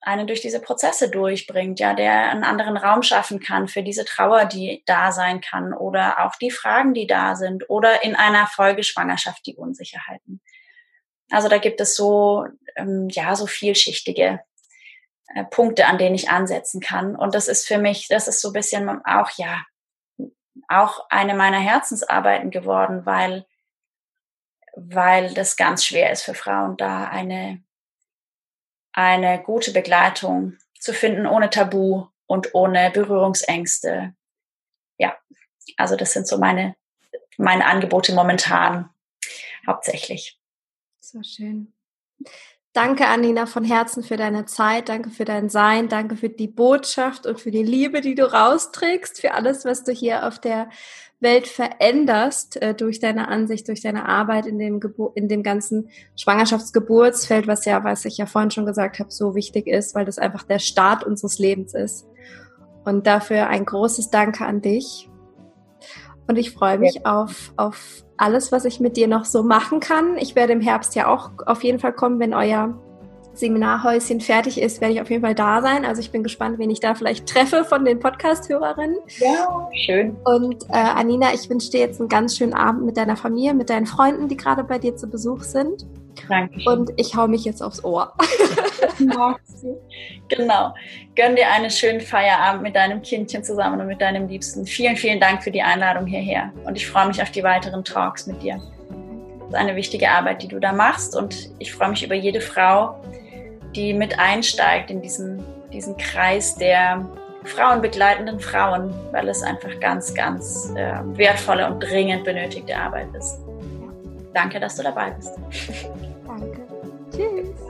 einen durch diese Prozesse durchbringt, ja, der einen anderen Raum schaffen kann für diese Trauer, die da sein kann oder auch die Fragen, die da sind oder in einer Folgeschwangerschaft die Unsicherheiten. Also da gibt es so, ähm, ja, so vielschichtige äh, Punkte, an denen ich ansetzen kann. Und das ist für mich, das ist so ein bisschen auch, ja, auch eine meiner Herzensarbeiten geworden, weil, weil das ganz schwer ist für Frauen, da eine, eine gute Begleitung zu finden, ohne Tabu und ohne Berührungsängste. Ja, also das sind so meine, meine Angebote momentan hauptsächlich. So schön. Danke, Anina, von Herzen für deine Zeit. Danke für dein Sein. Danke für die Botschaft und für die Liebe, die du rausträgst, für alles, was du hier auf der Welt veränderst äh, durch deine Ansicht, durch deine Arbeit in dem, in dem ganzen Schwangerschaftsgeburtsfeld, was ja, was ich ja vorhin schon gesagt habe, so wichtig ist, weil das einfach der Start unseres Lebens ist. Und dafür ein großes Danke an dich. Und ich freue mich ja. auf, auf alles, was ich mit dir noch so machen kann. Ich werde im Herbst ja auch auf jeden Fall kommen, wenn euer Seminarhäuschen fertig ist, werde ich auf jeden Fall da sein. Also ich bin gespannt, wen ich da vielleicht treffe von den Podcast-Hörerinnen. Ja, schön. Und äh, Anina, ich wünsche dir jetzt einen ganz schönen Abend mit deiner Familie, mit deinen Freunden, die gerade bei dir zu Besuch sind. Dankeschön. Und ich hau mich jetzt aufs Ohr. [LAUGHS] genau. Gönn dir einen schönen Feierabend mit deinem Kindchen zusammen und mit deinem Liebsten. Vielen, vielen Dank für die Einladung hierher. Und ich freue mich auf die weiteren Talks mit dir. Das ist eine wichtige Arbeit, die du da machst. Und ich freue mich über jede Frau, die mit einsteigt in diesen, diesen Kreis der frauenbegleitenden Frauen, weil es einfach ganz, ganz äh, wertvolle und dringend benötigte Arbeit ist. Danke, dass du dabei bist. [LAUGHS] Danke. Tschüss.